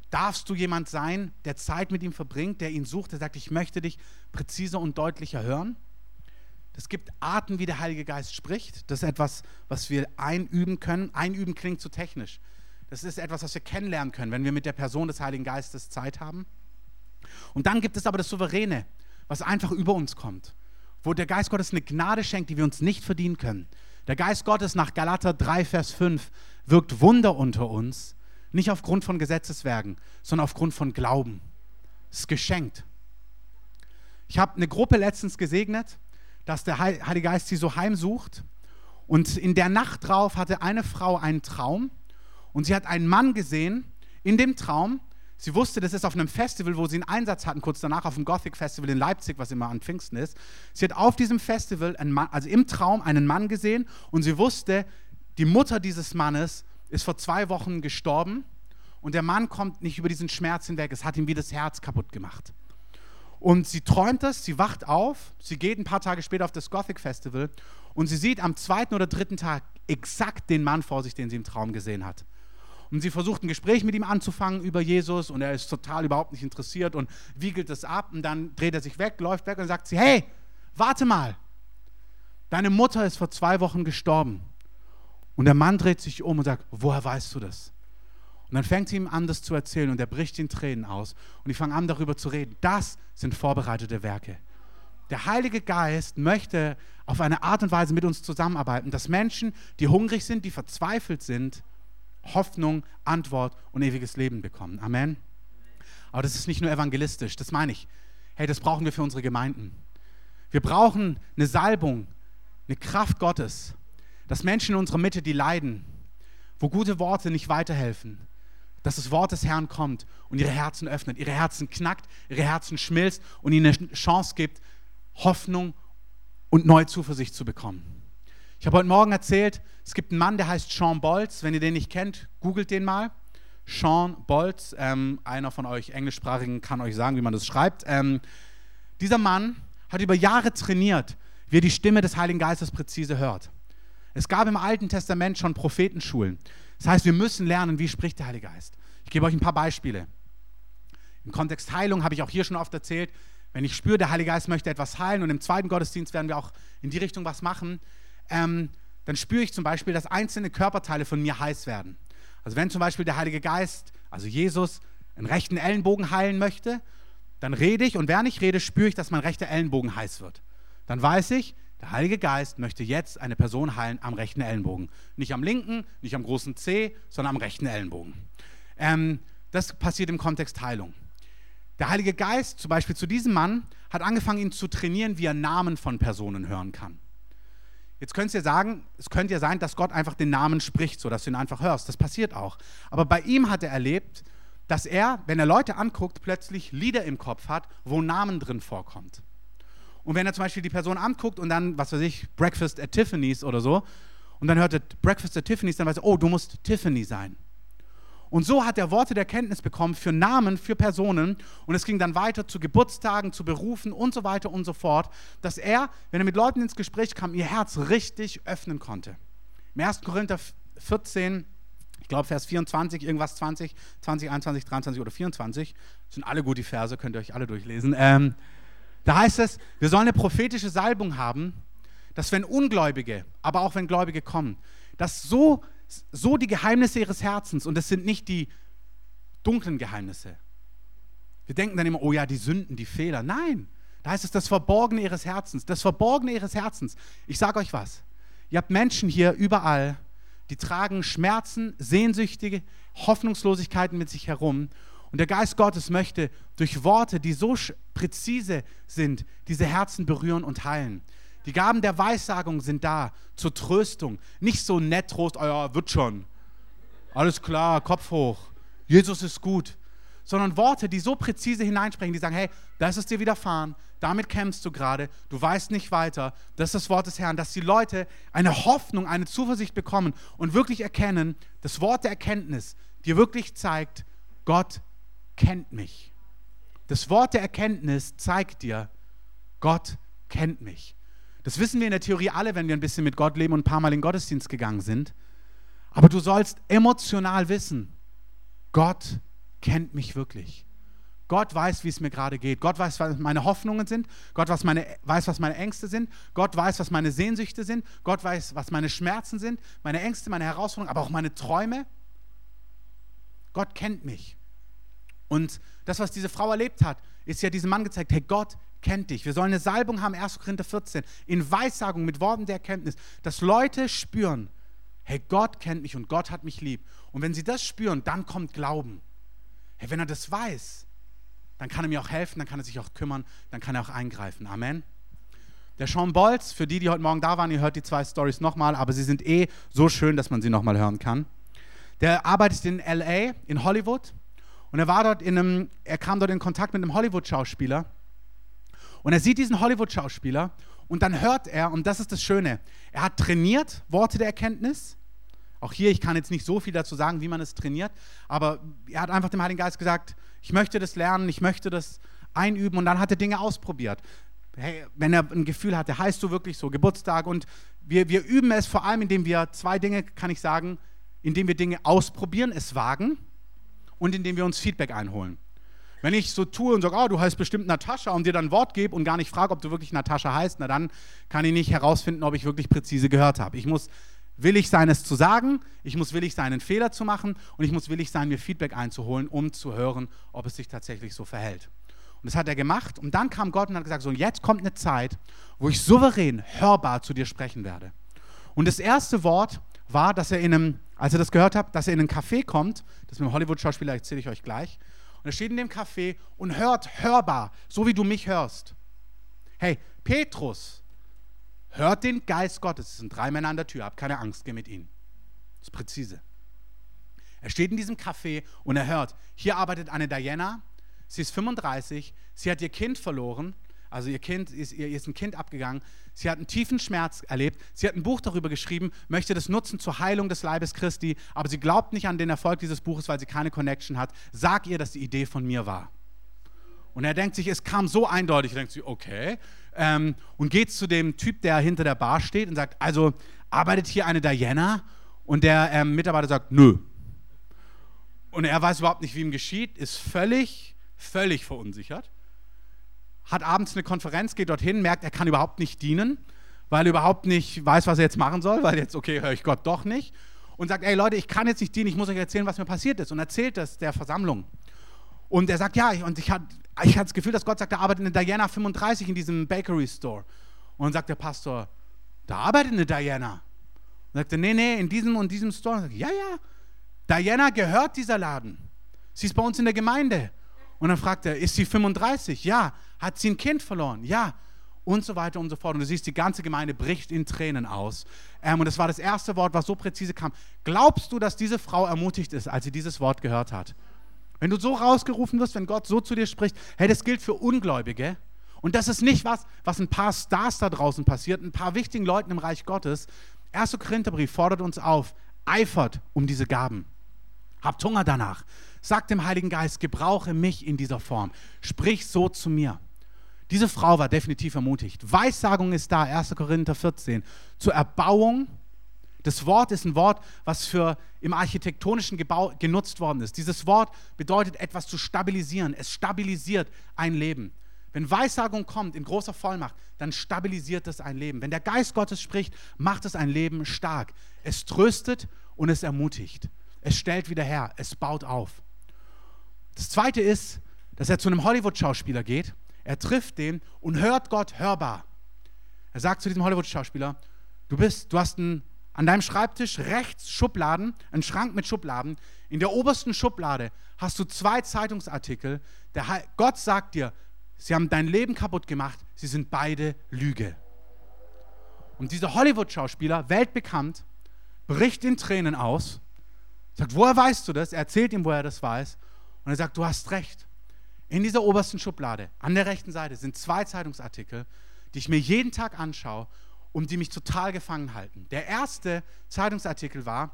darfst du jemand sein, der Zeit mit ihm verbringt, der ihn sucht, der sagt, ich möchte dich präziser und deutlicher hören. Es gibt Arten, wie der Heilige Geist spricht. Das ist etwas, was wir einüben können. Einüben klingt zu technisch. Das ist etwas, was wir kennenlernen können, wenn wir mit der Person des Heiligen Geistes Zeit haben. Und dann gibt es aber das Souveräne, was einfach über uns kommt, wo der Geist Gottes eine Gnade schenkt, die wir uns nicht verdienen können. Der Geist Gottes nach Galater 3, Vers 5 wirkt Wunder unter uns, nicht aufgrund von Gesetzeswerken, sondern aufgrund von Glauben. Es ist geschenkt. Ich habe eine Gruppe letztens gesegnet dass der Heilige Geist sie so heimsucht. Und in der Nacht drauf hatte eine Frau einen Traum und sie hat einen Mann gesehen in dem Traum. Sie wusste, das ist auf einem Festival, wo sie einen Einsatz hatten, kurz danach auf dem Gothic Festival in Leipzig, was immer an Pfingsten ist. Sie hat auf diesem Festival, Mann, also im Traum, einen Mann gesehen und sie wusste, die Mutter dieses Mannes ist vor zwei Wochen gestorben und der Mann kommt nicht über diesen Schmerz hinweg. Es hat ihm wie das Herz kaputt gemacht. Und sie träumt das, sie wacht auf, sie geht ein paar Tage später auf das Gothic Festival und sie sieht am zweiten oder dritten Tag exakt den Mann vor sich, den sie im Traum gesehen hat. Und sie versucht ein Gespräch mit ihm anzufangen über Jesus und er ist total überhaupt nicht interessiert und wiegelt es ab und dann dreht er sich weg, läuft weg und sagt sie, hey, warte mal, deine Mutter ist vor zwei Wochen gestorben. Und der Mann dreht sich um und sagt, woher weißt du das? Und dann fängt sie ihm an, das zu erzählen und er bricht in Tränen aus. Und die fangen an, darüber zu reden. Das sind vorbereitete Werke. Der Heilige Geist möchte auf eine Art und Weise mit uns zusammenarbeiten, dass Menschen, die hungrig sind, die verzweifelt sind, Hoffnung, Antwort und ewiges Leben bekommen. Amen. Aber das ist nicht nur evangelistisch, das meine ich. Hey, das brauchen wir für unsere Gemeinden. Wir brauchen eine Salbung, eine Kraft Gottes, dass Menschen in unserer Mitte, die leiden, wo gute Worte nicht weiterhelfen, dass das Wort des Herrn kommt und ihre Herzen öffnet, ihre Herzen knackt, ihre Herzen schmilzt und ihnen eine Chance gibt, Hoffnung und neue Zuversicht zu bekommen. Ich habe heute Morgen erzählt, es gibt einen Mann, der heißt Sean Bolz. Wenn ihr den nicht kennt, googelt den mal. Sean Bolz, ähm, einer von euch Englischsprachigen kann euch sagen, wie man das schreibt. Ähm, dieser Mann hat über Jahre trainiert, wie er die Stimme des Heiligen Geistes präzise hört. Es gab im Alten Testament schon Prophetenschulen. Das heißt, wir müssen lernen, wie spricht der Heilige Geist. Ich gebe euch ein paar Beispiele. Im Kontext Heilung habe ich auch hier schon oft erzählt, wenn ich spüre, der Heilige Geist möchte etwas heilen und im zweiten Gottesdienst werden wir auch in die Richtung was machen, ähm, dann spüre ich zum Beispiel, dass einzelne Körperteile von mir heiß werden. Also wenn zum Beispiel der Heilige Geist, also Jesus, einen rechten Ellenbogen heilen möchte, dann rede ich und während ich rede, spüre ich, dass mein rechter Ellenbogen heiß wird. Dann weiß ich, der Heilige Geist möchte jetzt eine Person heilen am rechten Ellenbogen. Nicht am linken, nicht am großen C, sondern am rechten Ellenbogen. Ähm, das passiert im Kontext Heilung. Der Heilige Geist, zum Beispiel zu diesem Mann, hat angefangen, ihn zu trainieren, wie er Namen von Personen hören kann. Jetzt könnt ihr sagen, es könnte ja sein, dass Gott einfach den Namen spricht, so dass du ihn einfach hörst. Das passiert auch. Aber bei ihm hat er erlebt, dass er, wenn er Leute anguckt, plötzlich Lieder im Kopf hat, wo Namen drin vorkommt. Und wenn er zum Beispiel die Person anguckt und dann, was weiß ich, Breakfast at Tiffany's oder so, und dann hört er Breakfast at Tiffany's, dann weiß er, oh, du musst Tiffany sein. Und so hat er Worte der Kenntnis bekommen für Namen, für Personen. Und es ging dann weiter zu Geburtstagen, zu Berufen und so weiter und so fort, dass er, wenn er mit Leuten ins Gespräch kam, ihr Herz richtig öffnen konnte. Im 1. Korinther 14, ich glaube Vers 24, irgendwas 20, 20, 21, 23 oder 24, das sind alle gute Verse, könnt ihr euch alle durchlesen. Ähm, da heißt es, wir sollen eine prophetische Salbung haben, dass wenn Ungläubige, aber auch wenn Gläubige kommen, dass so so die Geheimnisse ihres Herzens und es sind nicht die dunklen Geheimnisse. Wir denken dann immer, oh ja, die Sünden, die Fehler. Nein, da heißt es das Verborgene ihres Herzens. Das Verborgene ihres Herzens. Ich sage euch was. Ihr habt Menschen hier überall, die tragen Schmerzen, Sehnsüchtige, Hoffnungslosigkeiten mit sich herum. Und der Geist Gottes möchte durch Worte, die so präzise sind, diese Herzen berühren und heilen. Die Gaben der Weissagung sind da zur Tröstung. Nicht so nett Trost, oh ja, wird schon. Alles klar, Kopf hoch. Jesus ist gut. Sondern Worte, die so präzise hineinsprechen, die sagen, hey, das ist dir widerfahren, damit kämpfst du gerade, du weißt nicht weiter, das ist das Wort des Herrn, dass die Leute eine Hoffnung, eine Zuversicht bekommen und wirklich erkennen, das Wort der Erkenntnis dir wirklich zeigt, Gott kennt mich. Das Wort der Erkenntnis zeigt dir, Gott kennt mich. Das wissen wir in der Theorie alle, wenn wir ein bisschen mit Gott leben und ein paar Mal in den Gottesdienst gegangen sind. Aber du sollst emotional wissen, Gott kennt mich wirklich. Gott weiß, wie es mir gerade geht. Gott weiß, was meine Hoffnungen sind. Gott weiß, meine, weiß, was meine Ängste sind. Gott weiß, was meine Sehnsüchte sind. Gott weiß, was meine Schmerzen sind, meine Ängste, meine Herausforderungen, aber auch meine Träume. Gott kennt mich. Und das, was diese Frau erlebt hat, ist ja diesem Mann gezeigt, hey, Gott kennt dich. Wir sollen eine Salbung haben, 1. Korinther 14, in Weissagung mit Worten der Erkenntnis, dass Leute spüren, hey, Gott kennt mich und Gott hat mich lieb. Und wenn sie das spüren, dann kommt Glauben. Hey, wenn er das weiß, dann kann er mir auch helfen, dann kann er sich auch kümmern, dann kann er auch eingreifen. Amen. Der Sean Bolz, für die, die heute Morgen da waren, ihr hört die zwei Stories nochmal, aber sie sind eh so schön, dass man sie nochmal hören kann. Der arbeitet in LA, in Hollywood. Und er war dort in einem, er kam dort in Kontakt mit einem Hollywood-Schauspieler. Und er sieht diesen Hollywood-Schauspieler und dann hört er, und das ist das Schöne, er hat trainiert Worte der Erkenntnis. Auch hier, ich kann jetzt nicht so viel dazu sagen, wie man es trainiert, aber er hat einfach dem Heiligen Geist gesagt, ich möchte das lernen, ich möchte das einüben und dann hat er Dinge ausprobiert. Hey, wenn er ein Gefühl hatte, heißt du wirklich so, Geburtstag und wir, wir üben es vor allem, indem wir zwei Dinge, kann ich sagen, indem wir Dinge ausprobieren, es wagen und indem wir uns Feedback einholen. Wenn ich so tue und sage, oh, du heißt bestimmt Natascha und dir dann Wort gebe und gar nicht frage, ob du wirklich Natascha heißt, na dann kann ich nicht herausfinden, ob ich wirklich präzise gehört habe. Ich muss willig sein, es zu sagen, ich muss willig sein, einen Fehler zu machen und ich muss willig sein, mir Feedback einzuholen, um zu hören, ob es sich tatsächlich so verhält. Und das hat er gemacht und dann kam Gott und hat gesagt, so jetzt kommt eine Zeit, wo ich souverän, hörbar zu dir sprechen werde. Und das erste Wort war, dass er in einem, als er das gehört hat, dass er in einen Café kommt, das mit dem Hollywood-Schauspieler erzähle ich euch gleich, und er steht in dem Café und hört hörbar, so wie du mich hörst. Hey, Petrus, hört den Geist Gottes. Es sind drei Männer an der Tür, hab keine Angst, geh mit ihnen. Das ist präzise. Er steht in diesem Café und er hört, hier arbeitet eine Diana, sie ist 35, sie hat ihr Kind verloren also ihr Kind ist, ihr ist ein Kind abgegangen. Sie hat einen tiefen Schmerz erlebt. Sie hat ein Buch darüber geschrieben, möchte das nutzen zur Heilung des Leibes Christi, aber sie glaubt nicht an den Erfolg dieses Buches, weil sie keine Connection hat. Sag ihr, dass die Idee von mir war. Und er denkt sich, es kam so eindeutig, er denkt sich, okay. Ähm, und geht zu dem Typ, der hinter der Bar steht und sagt, also arbeitet hier eine Diana? Und der ähm, Mitarbeiter sagt, nö. Und er weiß überhaupt nicht, wie ihm geschieht, ist völlig, völlig verunsichert hat abends eine Konferenz, geht dorthin, merkt, er kann überhaupt nicht dienen, weil er überhaupt nicht weiß, was er jetzt machen soll, weil jetzt, okay, höre ich Gott doch nicht. Und sagt, ey Leute, ich kann jetzt nicht dienen, ich muss euch erzählen, was mir passiert ist. Und erzählt das der Versammlung. Und er sagt, ja, und ich hatte ich das Gefühl, dass Gott sagt, er arbeitet in Diana 35 in diesem Bakery Store. Und dann sagt der Pastor, da arbeitet eine Diana. Und sagt er, nee, nee, in diesem und diesem Store. Und sagt, ja, ja, Diana gehört dieser Laden. Sie ist bei uns in der Gemeinde. Und dann fragt er, ist sie 35? Ja. Hat sie ein Kind verloren? Ja. und so weiter und so fort. Und du siehst, die ganze Gemeinde bricht in Tränen aus. Ähm, und das war das erste Wort, was so präzise kam. Glaubst du, dass diese Frau ermutigt ist, als sie dieses Wort gehört hat? Wenn du so rausgerufen wirst, wenn Gott so zu dir spricht, hey, das gilt für Ungläubige. Und das ist nicht was, was ein paar Stars da draußen passiert, ein paar wichtigen Leuten im Reich Gottes. 1. Korintherbrief fordert uns auf, eifert um diese Gaben. Habt Hunger danach. Sagt dem Heiligen Geist, gebrauche mich in dieser Form. Sprich so zu mir. Diese Frau war definitiv ermutigt. Weissagung ist da, 1. Korinther 14, zur Erbauung. Das Wort ist ein Wort, was für im architektonischen Gebau genutzt worden ist. Dieses Wort bedeutet etwas zu stabilisieren. Es stabilisiert ein Leben. Wenn Weissagung kommt in großer Vollmacht, dann stabilisiert es ein Leben. Wenn der Geist Gottes spricht, macht es ein Leben stark. Es tröstet und es ermutigt. Es stellt wieder her, es baut auf. Das zweite ist, dass er zu einem Hollywood-Schauspieler geht er trifft den und hört Gott hörbar. Er sagt zu diesem Hollywood-Schauspieler, du bist, du hast einen, an deinem Schreibtisch rechts Schubladen, einen Schrank mit Schubladen. In der obersten Schublade hast du zwei Zeitungsartikel. Der, Gott sagt dir, sie haben dein Leben kaputt gemacht, sie sind beide Lüge. Und dieser Hollywood-Schauspieler, weltbekannt, bricht in Tränen aus, sagt, woher weißt du das? Er erzählt ihm, woher er das weiß. Und er sagt, du hast recht. In dieser obersten Schublade, an der rechten Seite, sind zwei Zeitungsartikel, die ich mir jeden Tag anschaue und die mich total gefangen halten. Der erste Zeitungsartikel war,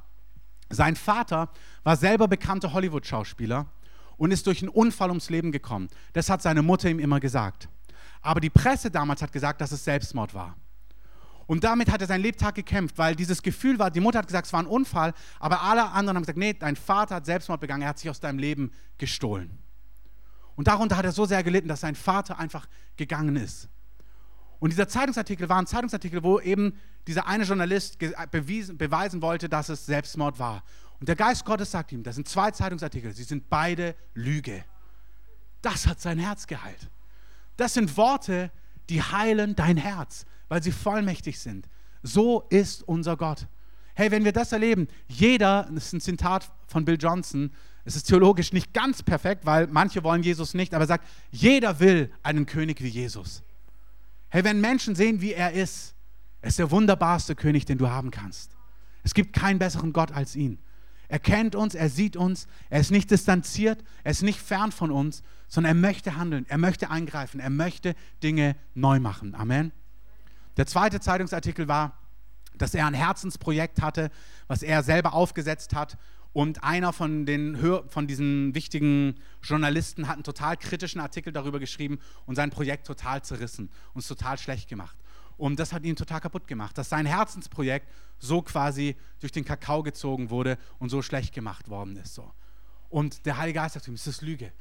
sein Vater war selber bekannter Hollywood-Schauspieler und ist durch einen Unfall ums Leben gekommen. Das hat seine Mutter ihm immer gesagt. Aber die Presse damals hat gesagt, dass es Selbstmord war. Und damit hat er sein Lebtag gekämpft, weil dieses Gefühl war, die Mutter hat gesagt, es war ein Unfall, aber alle anderen haben gesagt, nee, dein Vater hat Selbstmord begangen, er hat sich aus deinem Leben gestohlen. Und darunter hat er so sehr gelitten, dass sein Vater einfach gegangen ist. Und dieser Zeitungsartikel war ein Zeitungsartikel, wo eben dieser eine Journalist bewiesen, beweisen wollte, dass es Selbstmord war. Und der Geist Gottes sagt ihm, das sind zwei Zeitungsartikel, sie sind beide Lüge. Das hat sein Herz geheilt. Das sind Worte, die heilen dein Herz, weil sie vollmächtig sind. So ist unser Gott. Hey, wenn wir das erleben, jeder, das ist ein Zitat von Bill Johnson, es ist theologisch nicht ganz perfekt, weil manche wollen Jesus nicht, aber er sagt, jeder will einen König wie Jesus. Hey, wenn Menschen sehen, wie er ist, er ist der wunderbarste König, den du haben kannst. Es gibt keinen besseren Gott als ihn. Er kennt uns, er sieht uns, er ist nicht distanziert, er ist nicht fern von uns, sondern er möchte handeln, er möchte eingreifen, er möchte Dinge neu machen. Amen. Der zweite Zeitungsartikel war, dass er ein Herzensprojekt hatte, was er selber aufgesetzt hat und einer von, den, von diesen wichtigen Journalisten hat einen total kritischen Artikel darüber geschrieben und sein Projekt total zerrissen und es total schlecht gemacht. Und das hat ihn total kaputt gemacht, dass sein Herzensprojekt so quasi durch den Kakao gezogen wurde und so schlecht gemacht worden ist. So. Und der Heilige Geist sagt ihm, es ist Lüge.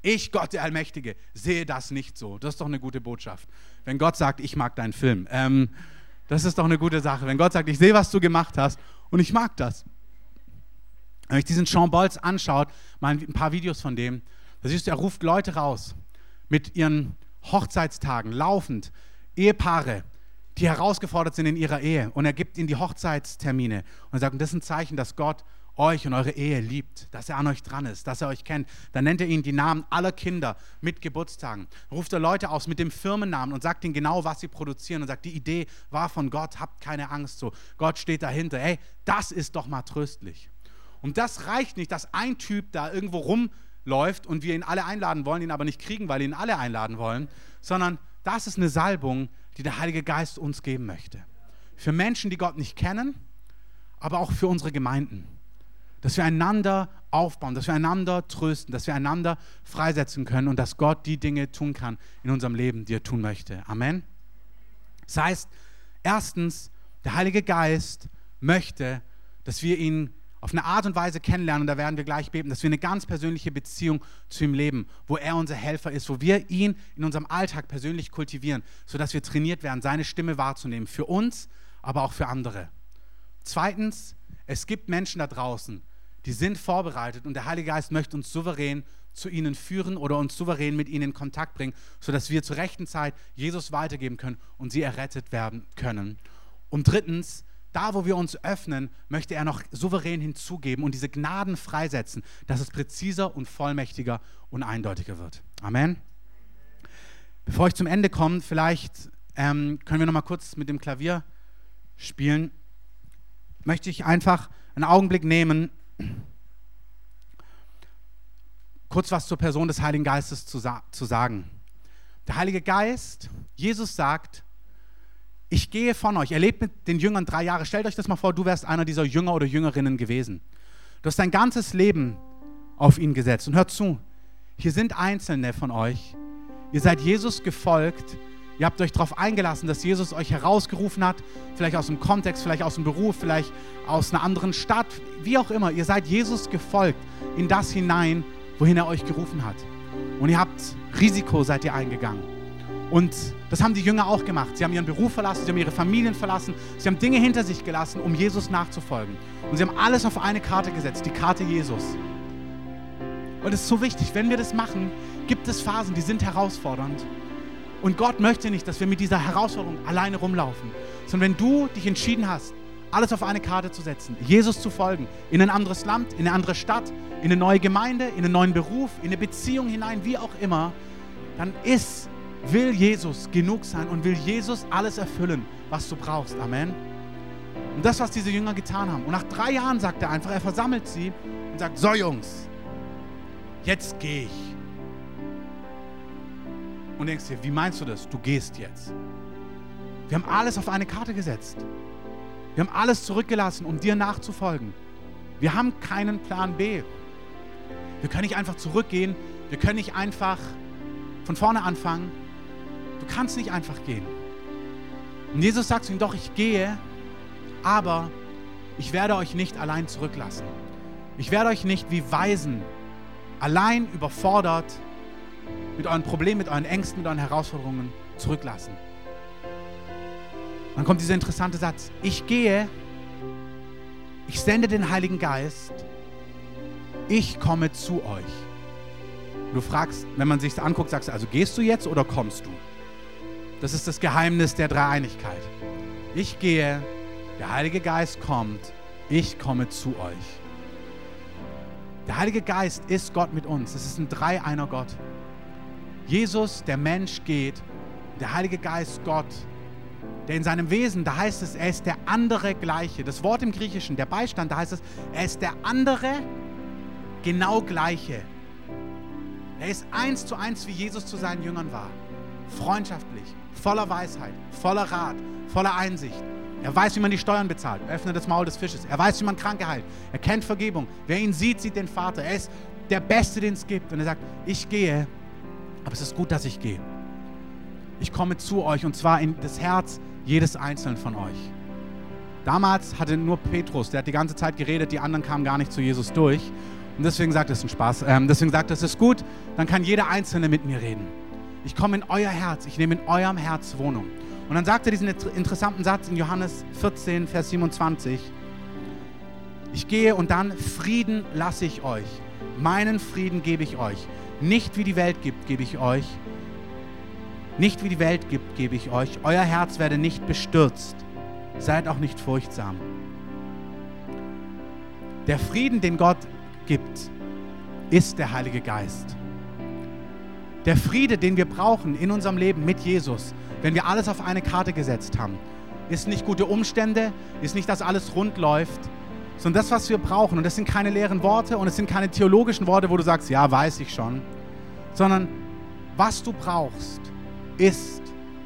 Ich, Gott der Allmächtige, sehe das nicht so. Das ist doch eine gute Botschaft. Wenn Gott sagt, ich mag deinen Film, ähm, das ist doch eine gute Sache. Wenn Gott sagt, ich sehe, was du gemacht hast und ich mag das. Wenn sich diesen Sean Bolz anschaut, mal ein paar Videos von dem, da siehst du, er ruft Leute raus mit ihren Hochzeitstagen, laufend, Ehepaare, die herausgefordert sind in ihrer Ehe. Und er gibt ihnen die Hochzeitstermine und sagt, und das ist ein Zeichen, dass Gott euch und eure Ehe liebt, dass er an euch dran ist, dass er euch kennt. Dann nennt er ihnen die Namen aller Kinder mit Geburtstagen. Ruft er Leute aus mit dem Firmennamen und sagt ihnen genau, was sie produzieren und sagt, die Idee war von Gott, habt keine Angst so. Gott steht dahinter. Hey, das ist doch mal tröstlich. Und das reicht nicht, dass ein Typ da irgendwo rumläuft und wir ihn alle einladen wollen, ihn aber nicht kriegen, weil ihn alle einladen wollen, sondern das ist eine Salbung, die der Heilige Geist uns geben möchte. Für Menschen, die Gott nicht kennen, aber auch für unsere Gemeinden. Dass wir einander aufbauen, dass wir einander trösten, dass wir einander freisetzen können und dass Gott die Dinge tun kann in unserem Leben, die er tun möchte. Amen. Das heißt, erstens, der Heilige Geist möchte, dass wir ihn auf eine Art und Weise kennenlernen, und da werden wir gleich beten, dass wir eine ganz persönliche Beziehung zu ihm leben, wo er unser Helfer ist, wo wir ihn in unserem Alltag persönlich kultivieren, sodass wir trainiert werden, seine Stimme wahrzunehmen, für uns, aber auch für andere. Zweitens, es gibt Menschen da draußen, die sind vorbereitet und der Heilige Geist möchte uns souverän zu ihnen führen oder uns souverän mit ihnen in Kontakt bringen, sodass wir zur rechten Zeit Jesus weitergeben können und sie errettet werden können. Und drittens, da, wo wir uns öffnen, möchte er noch souverän hinzugeben und diese Gnaden freisetzen, dass es präziser und vollmächtiger und eindeutiger wird. Amen. Bevor ich zum Ende komme, vielleicht ähm, können wir noch mal kurz mit dem Klavier spielen, möchte ich einfach einen Augenblick nehmen, kurz was zur Person des Heiligen Geistes zu, sa zu sagen. Der Heilige Geist, Jesus sagt, ich gehe von euch. Er lebt mit den Jüngern drei Jahre. Stellt euch das mal vor, du wärst einer dieser Jünger oder Jüngerinnen gewesen. Du hast dein ganzes Leben auf ihn gesetzt. Und hört zu, hier sind Einzelne von euch. Ihr seid Jesus gefolgt. Ihr habt euch darauf eingelassen, dass Jesus euch herausgerufen hat, vielleicht aus dem Kontext, vielleicht aus dem Beruf, vielleicht aus einer anderen Stadt, wie auch immer. Ihr seid Jesus gefolgt in das hinein, wohin er euch gerufen hat. Und ihr habt Risiko, seid ihr eingegangen. Und das haben die Jünger auch gemacht. Sie haben ihren Beruf verlassen, sie haben ihre Familien verlassen, sie haben Dinge hinter sich gelassen, um Jesus nachzufolgen. Und sie haben alles auf eine Karte gesetzt, die Karte Jesus. Und es ist so wichtig, wenn wir das machen, gibt es Phasen, die sind herausfordernd. Und Gott möchte nicht, dass wir mit dieser Herausforderung alleine rumlaufen, sondern wenn du dich entschieden hast, alles auf eine Karte zu setzen, Jesus zu folgen, in ein anderes Land, in eine andere Stadt, in eine neue Gemeinde, in einen neuen Beruf, in eine Beziehung hinein, wie auch immer, dann ist will Jesus genug sein und will Jesus alles erfüllen, was du brauchst. Amen. Und das, was diese Jünger getan haben. Und nach drei Jahren sagt er einfach, er versammelt sie und sagt, so Jungs, jetzt gehe ich. Und denkst dir, wie meinst du das? Du gehst jetzt. Wir haben alles auf eine Karte gesetzt. Wir haben alles zurückgelassen, um dir nachzufolgen. Wir haben keinen Plan B. Wir können nicht einfach zurückgehen. Wir können nicht einfach von vorne anfangen. Du kannst nicht einfach gehen. Und Jesus sagt zu ihm, doch, ich gehe, aber ich werde euch nicht allein zurücklassen. Ich werde euch nicht wie Weisen allein überfordert mit euren Problemen, mit euren Ängsten, mit euren Herausforderungen zurücklassen. Dann kommt dieser interessante Satz. Ich gehe, ich sende den Heiligen Geist, ich komme zu euch. Du fragst, wenn man sich anguckt, sagst du, also gehst du jetzt oder kommst du? Das ist das Geheimnis der Dreieinigkeit. Ich gehe, der Heilige Geist kommt, ich komme zu euch. Der Heilige Geist ist Gott mit uns. Es ist ein Dreieiner Gott. Jesus, der Mensch, geht. Der Heilige Geist, Gott, der in seinem Wesen, da heißt es, er ist der andere Gleiche. Das Wort im Griechischen, der Beistand, da heißt es, er ist der andere genau Gleiche. Er ist eins zu eins, wie Jesus zu seinen Jüngern war. Freundschaftlich, voller Weisheit, voller Rat, voller Einsicht. Er weiß, wie man die Steuern bezahlt. öffnet das Maul des Fisches. Er weiß, wie man Kranke heilt. Er kennt Vergebung. Wer ihn sieht, sieht den Vater. Er ist der Beste, den es gibt. Und er sagt, ich gehe, aber es ist gut, dass ich gehe. Ich komme zu euch und zwar in das Herz jedes Einzelnen von euch. Damals hatte nur Petrus, der hat die ganze Zeit geredet, die anderen kamen gar nicht zu Jesus durch. Und deswegen sagt es ein Spaß. Ähm, deswegen sagt es, es ist gut, dann kann jeder Einzelne mit mir reden. Ich komme in euer Herz, ich nehme in eurem Herz Wohnung. Und dann sagt er diesen interessanten Satz in Johannes 14, Vers 27. Ich gehe und dann Frieden lasse ich euch. Meinen Frieden gebe ich euch. Nicht wie die Welt gibt, gebe ich euch. Nicht wie die Welt gibt, gebe ich euch. Euer Herz werde nicht bestürzt. Seid auch nicht furchtsam. Der Frieden, den Gott gibt, ist der Heilige Geist. Der Friede, den wir brauchen in unserem Leben mit Jesus, wenn wir alles auf eine Karte gesetzt haben, ist nicht gute Umstände, ist nicht, dass alles rund läuft, sondern das, was wir brauchen. Und das sind keine leeren Worte und es sind keine theologischen Worte, wo du sagst, ja, weiß ich schon, sondern was du brauchst, ist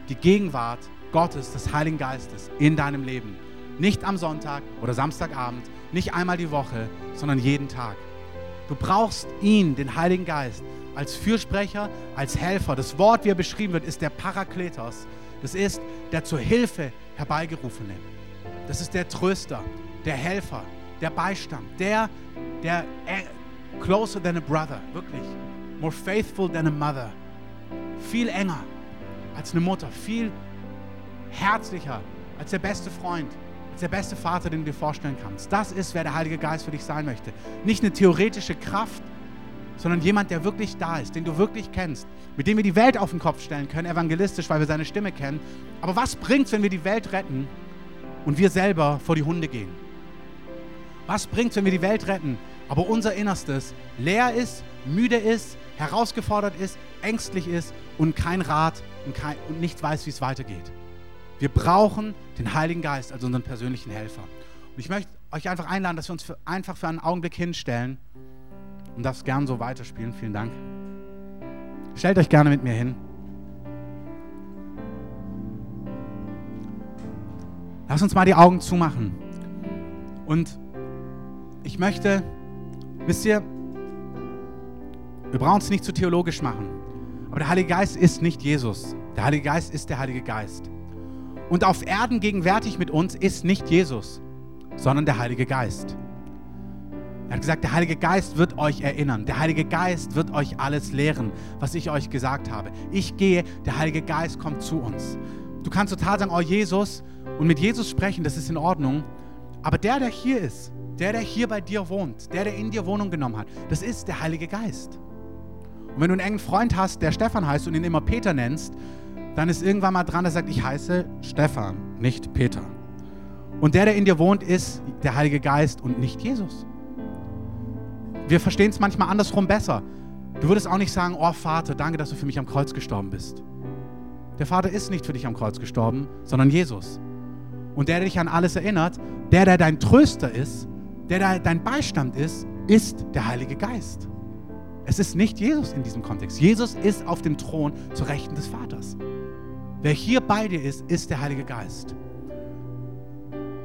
die Gegenwart Gottes, des Heiligen Geistes in deinem Leben. Nicht am Sonntag oder Samstagabend, nicht einmal die Woche, sondern jeden Tag. Du brauchst ihn, den Heiligen Geist, als Fürsprecher, als Helfer. Das Wort, wie er beschrieben wird, ist der Parakletos. Das ist der zur Hilfe herbeigerufene. Das ist der Tröster, der Helfer, der Beistand, der, der closer than a brother, wirklich. More faithful than a mother. Viel enger als eine Mutter, viel herzlicher als der beste Freund, als der beste Vater, den du dir vorstellen kannst. Das ist, wer der Heilige Geist für dich sein möchte. Nicht eine theoretische Kraft, sondern jemand, der wirklich da ist, den du wirklich kennst, mit dem wir die Welt auf den Kopf stellen können, evangelistisch, weil wir seine Stimme kennen. Aber was bringt es, wenn wir die Welt retten und wir selber vor die Hunde gehen? Was bringt es, wenn wir die Welt retten, aber unser Innerstes leer ist, müde ist, herausgefordert ist, ängstlich ist und kein Rat und, kein, und nicht weiß, wie es weitergeht? Wir brauchen den Heiligen Geist als unseren persönlichen Helfer. Und ich möchte euch einfach einladen, dass wir uns für, einfach für einen Augenblick hinstellen und das gern so weiterspielen. Vielen Dank. Stellt euch gerne mit mir hin. Lass uns mal die Augen zumachen. Und ich möchte, wisst ihr, wir brauchen es nicht zu theologisch machen. Aber der Heilige Geist ist nicht Jesus. Der Heilige Geist ist der Heilige Geist. Und auf Erden gegenwärtig mit uns ist nicht Jesus, sondern der Heilige Geist. Er hat gesagt, der Heilige Geist wird euch erinnern. Der Heilige Geist wird euch alles lehren, was ich euch gesagt habe. Ich gehe, der Heilige Geist kommt zu uns. Du kannst total sagen, oh Jesus, und mit Jesus sprechen, das ist in Ordnung. Aber der, der hier ist, der, der hier bei dir wohnt, der, der in dir Wohnung genommen hat, das ist der Heilige Geist. Und wenn du einen engen Freund hast, der Stefan heißt und ihn immer Peter nennst, dann ist irgendwann mal dran, der sagt, ich heiße Stefan, nicht Peter. Und der, der in dir wohnt, ist der Heilige Geist und nicht Jesus. Wir verstehen es manchmal andersrum besser. Du würdest auch nicht sagen, oh Vater, danke, dass du für mich am Kreuz gestorben bist. Der Vater ist nicht für dich am Kreuz gestorben, sondern Jesus. Und der, der dich an alles erinnert, der, der dein Tröster ist, der, der dein Beistand ist, ist der Heilige Geist. Es ist nicht Jesus in diesem Kontext. Jesus ist auf dem Thron zu Rechten des Vaters. Wer hier bei dir ist, ist der Heilige Geist.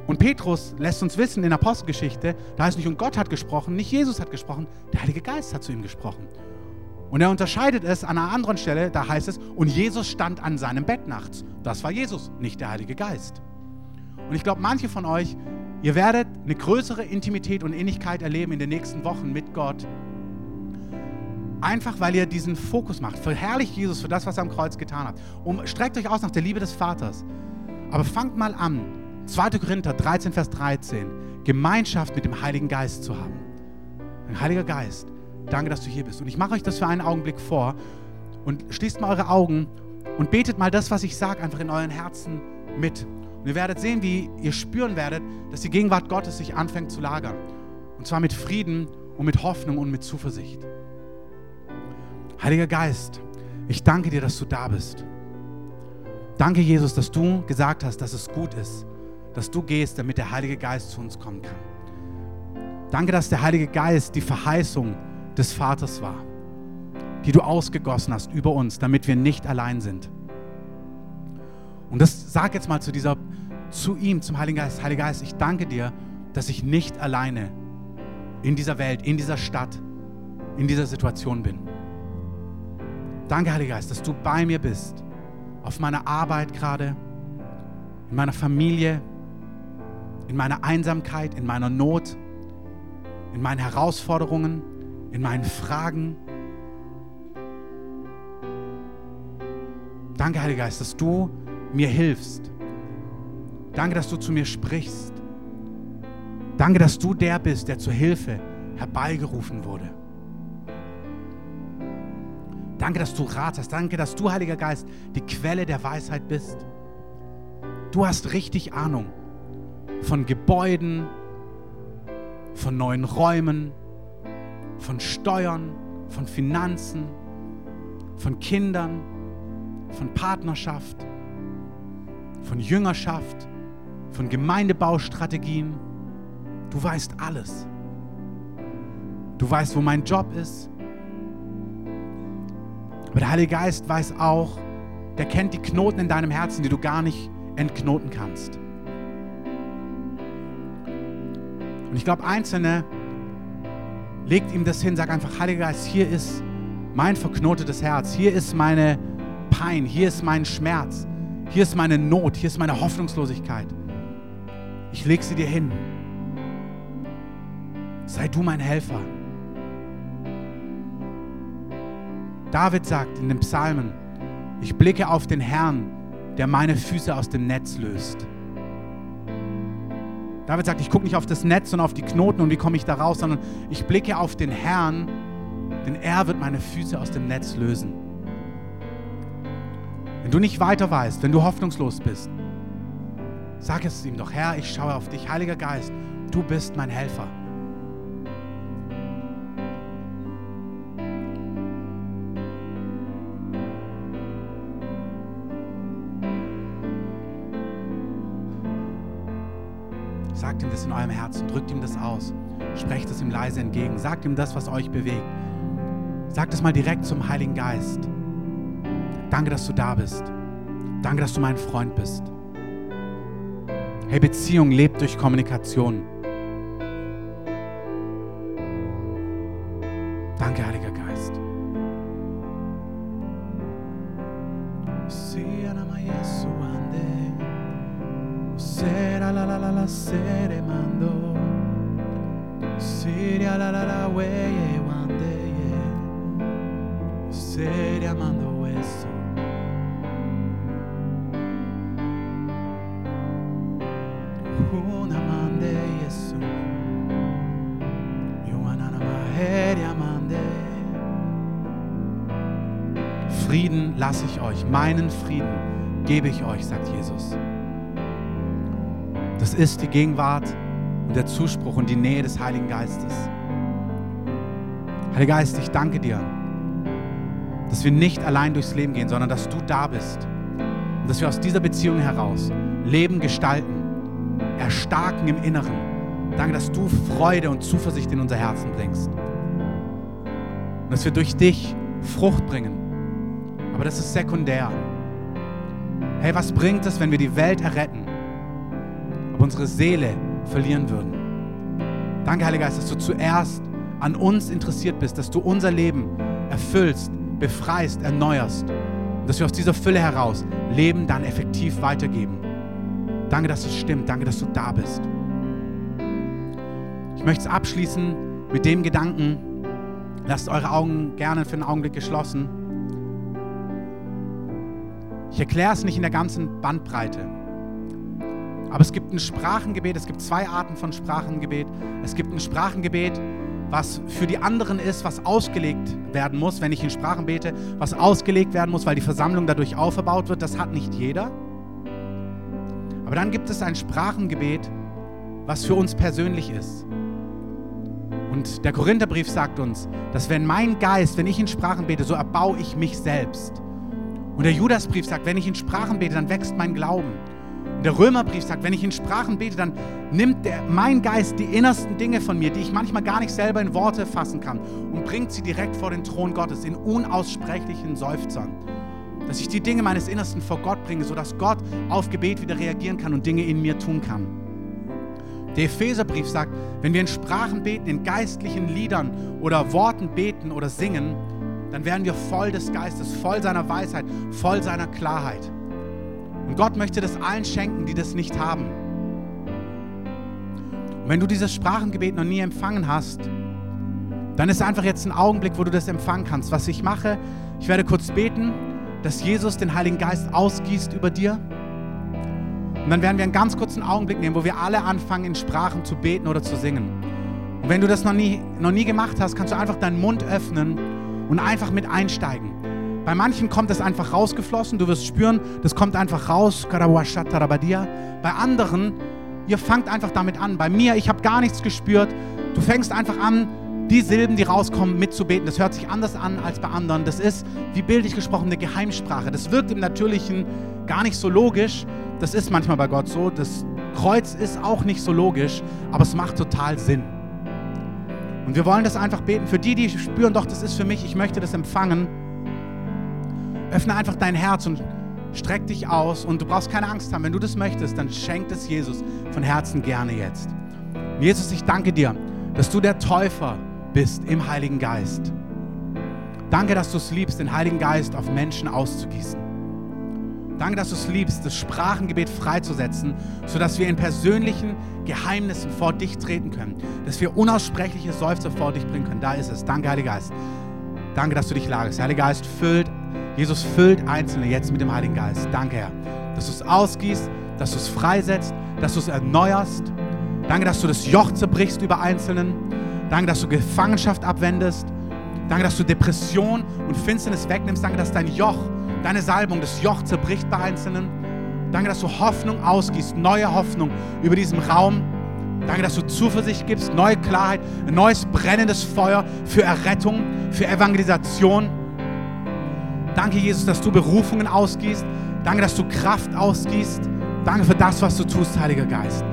Und Petrus lässt uns wissen in der Apostelgeschichte, da heißt nicht, und Gott hat gesprochen, nicht Jesus hat gesprochen, der Heilige Geist hat zu ihm gesprochen. Und er unterscheidet es an einer anderen Stelle, da heißt es, und Jesus stand an seinem Bett nachts. Das war Jesus, nicht der Heilige Geist. Und ich glaube, manche von euch, ihr werdet eine größere Intimität und Innigkeit erleben in den nächsten Wochen mit Gott. Einfach weil ihr diesen Fokus macht. Verherrlicht Jesus für das, was er am Kreuz getan hat. Und streckt euch aus nach der Liebe des Vaters. Aber fangt mal an, 2. Korinther 13, Vers 13, Gemeinschaft mit dem Heiligen Geist zu haben. Ein Heiliger Geist, danke, dass du hier bist. Und ich mache euch das für einen Augenblick vor und schließt mal eure Augen und betet mal das, was ich sage, einfach in euren Herzen mit. Und ihr werdet sehen, wie ihr spüren werdet, dass die Gegenwart Gottes sich anfängt zu lagern. Und zwar mit Frieden und mit Hoffnung und mit Zuversicht. Heiliger Geist, ich danke dir, dass du da bist. Danke, Jesus, dass du gesagt hast, dass es gut ist, dass du gehst, damit der Heilige Geist zu uns kommen kann. Danke, dass der Heilige Geist die Verheißung des Vaters war, die du ausgegossen hast über uns, damit wir nicht allein sind. Und das sag jetzt mal zu dieser, zu ihm, zum Heiligen Geist. Heiliger Geist, ich danke dir, dass ich nicht alleine in dieser Welt, in dieser Stadt, in dieser Situation bin. Danke, Heiliger Geist, dass du bei mir bist, auf meiner Arbeit gerade, in meiner Familie, in meiner Einsamkeit, in meiner Not, in meinen Herausforderungen, in meinen Fragen. Danke, Heiliger Geist, dass du mir hilfst. Danke, dass du zu mir sprichst. Danke, dass du der bist, der zur Hilfe herbeigerufen wurde. Danke, dass du Rat hast. Danke, dass du, Heiliger Geist, die Quelle der Weisheit bist. Du hast richtig Ahnung von Gebäuden, von neuen Räumen, von Steuern, von Finanzen, von Kindern, von Partnerschaft von Jüngerschaft, von Gemeindebaustrategien. Du weißt alles. Du weißt, wo mein Job ist. Aber der Heilige Geist weiß auch, der kennt die Knoten in deinem Herzen, die du gar nicht entknoten kannst. Und ich glaube, Einzelne legt ihm das hin, sag einfach, Heiliger Geist, hier ist mein verknotetes Herz, hier ist meine Pein, hier ist mein Schmerz. Hier ist meine Not, hier ist meine Hoffnungslosigkeit. Ich lege sie dir hin. Sei du mein Helfer. David sagt in den Psalmen, ich blicke auf den Herrn, der meine Füße aus dem Netz löst. David sagt, ich gucke nicht auf das Netz und auf die Knoten und wie komme ich da raus, sondern ich blicke auf den Herrn, denn er wird meine Füße aus dem Netz lösen. Wenn du nicht weiter weißt, wenn du hoffnungslos bist, sag es ihm doch, Herr, ich schaue auf dich, Heiliger Geist, du bist mein Helfer. Sagt ihm das in eurem Herzen, drückt ihm das aus. Sprecht es ihm leise entgegen. Sagt ihm das, was euch bewegt. Sagt es mal direkt zum Heiligen Geist. Danke, dass du da bist. Danke, dass du mein Freund bist. Hey, Beziehung lebt durch Kommunikation. Ist die Gegenwart und der Zuspruch und die Nähe des Heiligen Geistes. Heiliger Geist, ich danke dir, dass wir nicht allein durchs Leben gehen, sondern dass du da bist. Und dass wir aus dieser Beziehung heraus Leben gestalten, erstarken im Inneren. Danke, dass du Freude und Zuversicht in unser Herzen bringst. Und dass wir durch dich Frucht bringen. Aber das ist sekundär. Hey, was bringt es, wenn wir die Welt erretten, unsere Seele verlieren würden? Danke, Heiliger Geist, dass du zuerst an uns interessiert bist, dass du unser Leben erfüllst, befreist, erneuerst und dass wir aus dieser Fülle heraus Leben dann effektiv weitergeben. Danke, dass es stimmt. Danke, dass du da bist. Ich möchte es abschließen mit dem Gedanken, lasst eure Augen gerne für einen Augenblick geschlossen. Ich erkläre es nicht in der ganzen Bandbreite. Aber es gibt ein Sprachengebet, es gibt zwei Arten von Sprachengebet. Es gibt ein Sprachengebet, was für die anderen ist, was ausgelegt werden muss, wenn ich in Sprachen bete, was ausgelegt werden muss, weil die Versammlung dadurch aufgebaut wird. Das hat nicht jeder. Aber dann gibt es ein Sprachengebet, was für uns persönlich ist. Und der Korintherbrief sagt uns, dass wenn mein Geist, wenn ich in Sprachen bete, so erbaue ich mich selbst. Und der Judasbrief sagt, wenn ich in Sprachen bete, dann wächst mein Glauben. Der Römerbrief sagt, wenn ich in Sprachen bete, dann nimmt der, mein Geist die innersten Dinge von mir, die ich manchmal gar nicht selber in Worte fassen kann, und bringt sie direkt vor den Thron Gottes in unaussprechlichen Seufzern. Dass ich die Dinge meines Innersten vor Gott bringe, sodass Gott auf Gebet wieder reagieren kann und Dinge in mir tun kann. Der Epheserbrief sagt, wenn wir in Sprachen beten, in geistlichen Liedern oder Worten beten oder singen, dann werden wir voll des Geistes, voll seiner Weisheit, voll seiner Klarheit. Und Gott möchte das allen schenken, die das nicht haben. Und wenn du dieses Sprachengebet noch nie empfangen hast, dann ist einfach jetzt ein Augenblick, wo du das empfangen kannst. Was ich mache, ich werde kurz beten, dass Jesus den Heiligen Geist ausgießt über dir. Und dann werden wir einen ganz kurzen Augenblick nehmen, wo wir alle anfangen, in Sprachen zu beten oder zu singen. Und wenn du das noch nie, noch nie gemacht hast, kannst du einfach deinen Mund öffnen und einfach mit einsteigen. Bei manchen kommt es einfach rausgeflossen, du wirst spüren, das kommt einfach raus. Bei anderen, ihr fangt einfach damit an. Bei mir, ich habe gar nichts gespürt. Du fängst einfach an, die Silben, die rauskommen, mitzubeten. Das hört sich anders an als bei anderen. Das ist, wie bildlich gesprochen, eine Geheimsprache. Das wirkt im Natürlichen gar nicht so logisch. Das ist manchmal bei Gott so. Das Kreuz ist auch nicht so logisch, aber es macht total Sinn. Und wir wollen das einfach beten. Für die, die spüren, doch, das ist für mich, ich möchte das empfangen. Öffne einfach dein Herz und streck dich aus. Und du brauchst keine Angst haben. Wenn du das möchtest, dann schenkt es Jesus von Herzen gerne jetzt. Jesus, ich danke dir, dass du der Täufer bist im Heiligen Geist. Danke, dass du es liebst, den Heiligen Geist auf Menschen auszugießen. Danke, dass du es liebst, das Sprachengebet freizusetzen, sodass wir in persönlichen Geheimnissen vor dich treten können, dass wir unaussprechliche Seufzer vor dich bringen können. Da ist es. Danke, Heiliger Geist. Danke, dass du dich lagerst. Heiliger Geist füllt, Jesus füllt Einzelne jetzt mit dem Heiligen Geist. Danke, Herr, dass du es ausgießt, dass du es freisetzt, dass du es erneuerst. Danke, dass du das Joch zerbrichst über Einzelnen. Danke, dass du Gefangenschaft abwendest. Danke, dass du Depression und Finsternis wegnimmst. Danke, dass dein Joch deine Salbung das Joch zerbricht bei Einzelnen. Danke, dass du Hoffnung ausgießt, neue Hoffnung über diesem Raum. Danke, dass du Zuversicht gibst, neue Klarheit, ein neues brennendes Feuer für Errettung, für Evangelisation. Danke, Jesus, dass du Berufungen ausgießt. Danke, dass du Kraft ausgießt. Danke für das, was du tust, Heiliger Geist.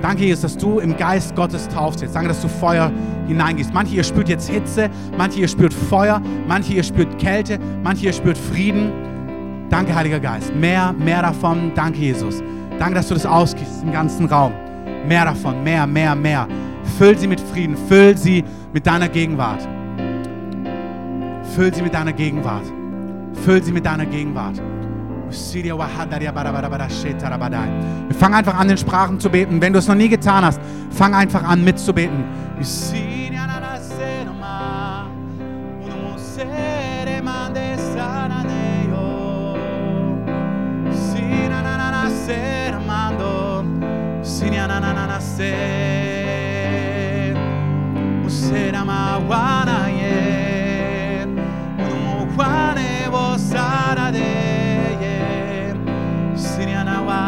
Danke, Jesus, dass du im Geist Gottes taufst jetzt. Danke, dass du Feuer hineingehst. Manche ihr spürt jetzt Hitze, manche ihr spürt Feuer, manche ihr spürt Kälte, manche ihr spürt Frieden. Danke, Heiliger Geist. Mehr, mehr davon. Danke, Jesus. Danke, dass du das ausgibst im ganzen Raum. Mehr davon, mehr, mehr, mehr. Füll sie mit Frieden, füll sie mit deiner Gegenwart. Füll sie mit deiner Gegenwart. Füll sie mit deiner Gegenwart. Wir fangen einfach an, in Sprachen zu beten. Wenn du es noch nie getan hast, fang einfach an mitzubeten. Wana ye, kwane wo sarade siriana wa,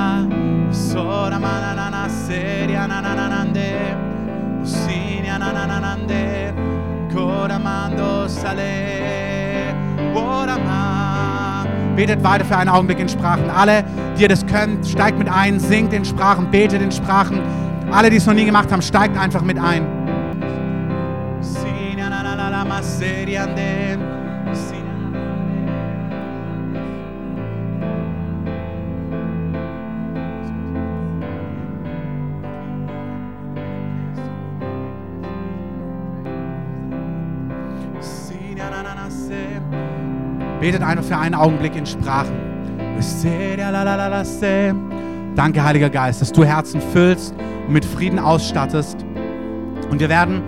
sora manana seria nananande, usinia nananande, koramando sale, orama. Betet weiter für einen Augenblick in Sprachen. Alle, die ihr das könnt, steigt mit ein, singt in Sprachen, betet in Sprachen. Alle, die es noch nie gemacht haben, steigt einfach mit ein. seriande. Betet einfach für einen Augenblick in Sprachen. Danke, Heiliger Geist, dass du Herzen füllst und mit Frieden ausstattest. Und wir werden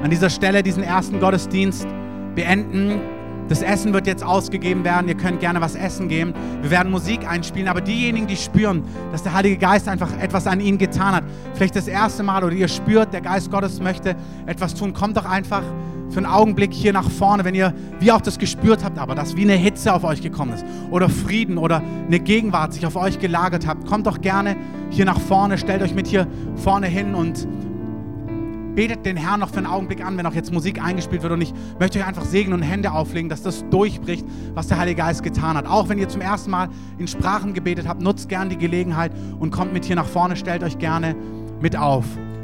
an dieser Stelle diesen ersten Gottesdienst beenden. Das Essen wird jetzt ausgegeben werden. Ihr könnt gerne was essen gehen. Wir werden Musik einspielen. Aber diejenigen, die spüren, dass der Heilige Geist einfach etwas an ihnen getan hat, vielleicht das erste Mal oder ihr spürt, der Geist Gottes möchte etwas tun, kommt doch einfach für einen Augenblick hier nach vorne, wenn ihr wie auch das gespürt habt, aber dass wie eine Hitze auf euch gekommen ist oder Frieden oder eine Gegenwart sich auf euch gelagert habt, kommt doch gerne hier nach vorne, stellt euch mit hier vorne hin und betet den Herrn noch für einen Augenblick an, wenn auch jetzt Musik eingespielt wird. Und ich möchte euch einfach segnen und Hände auflegen, dass das durchbricht, was der Heilige Geist getan hat. Auch wenn ihr zum ersten Mal in Sprachen gebetet habt, nutzt gerne die Gelegenheit und kommt mit hier nach vorne, stellt euch gerne mit auf.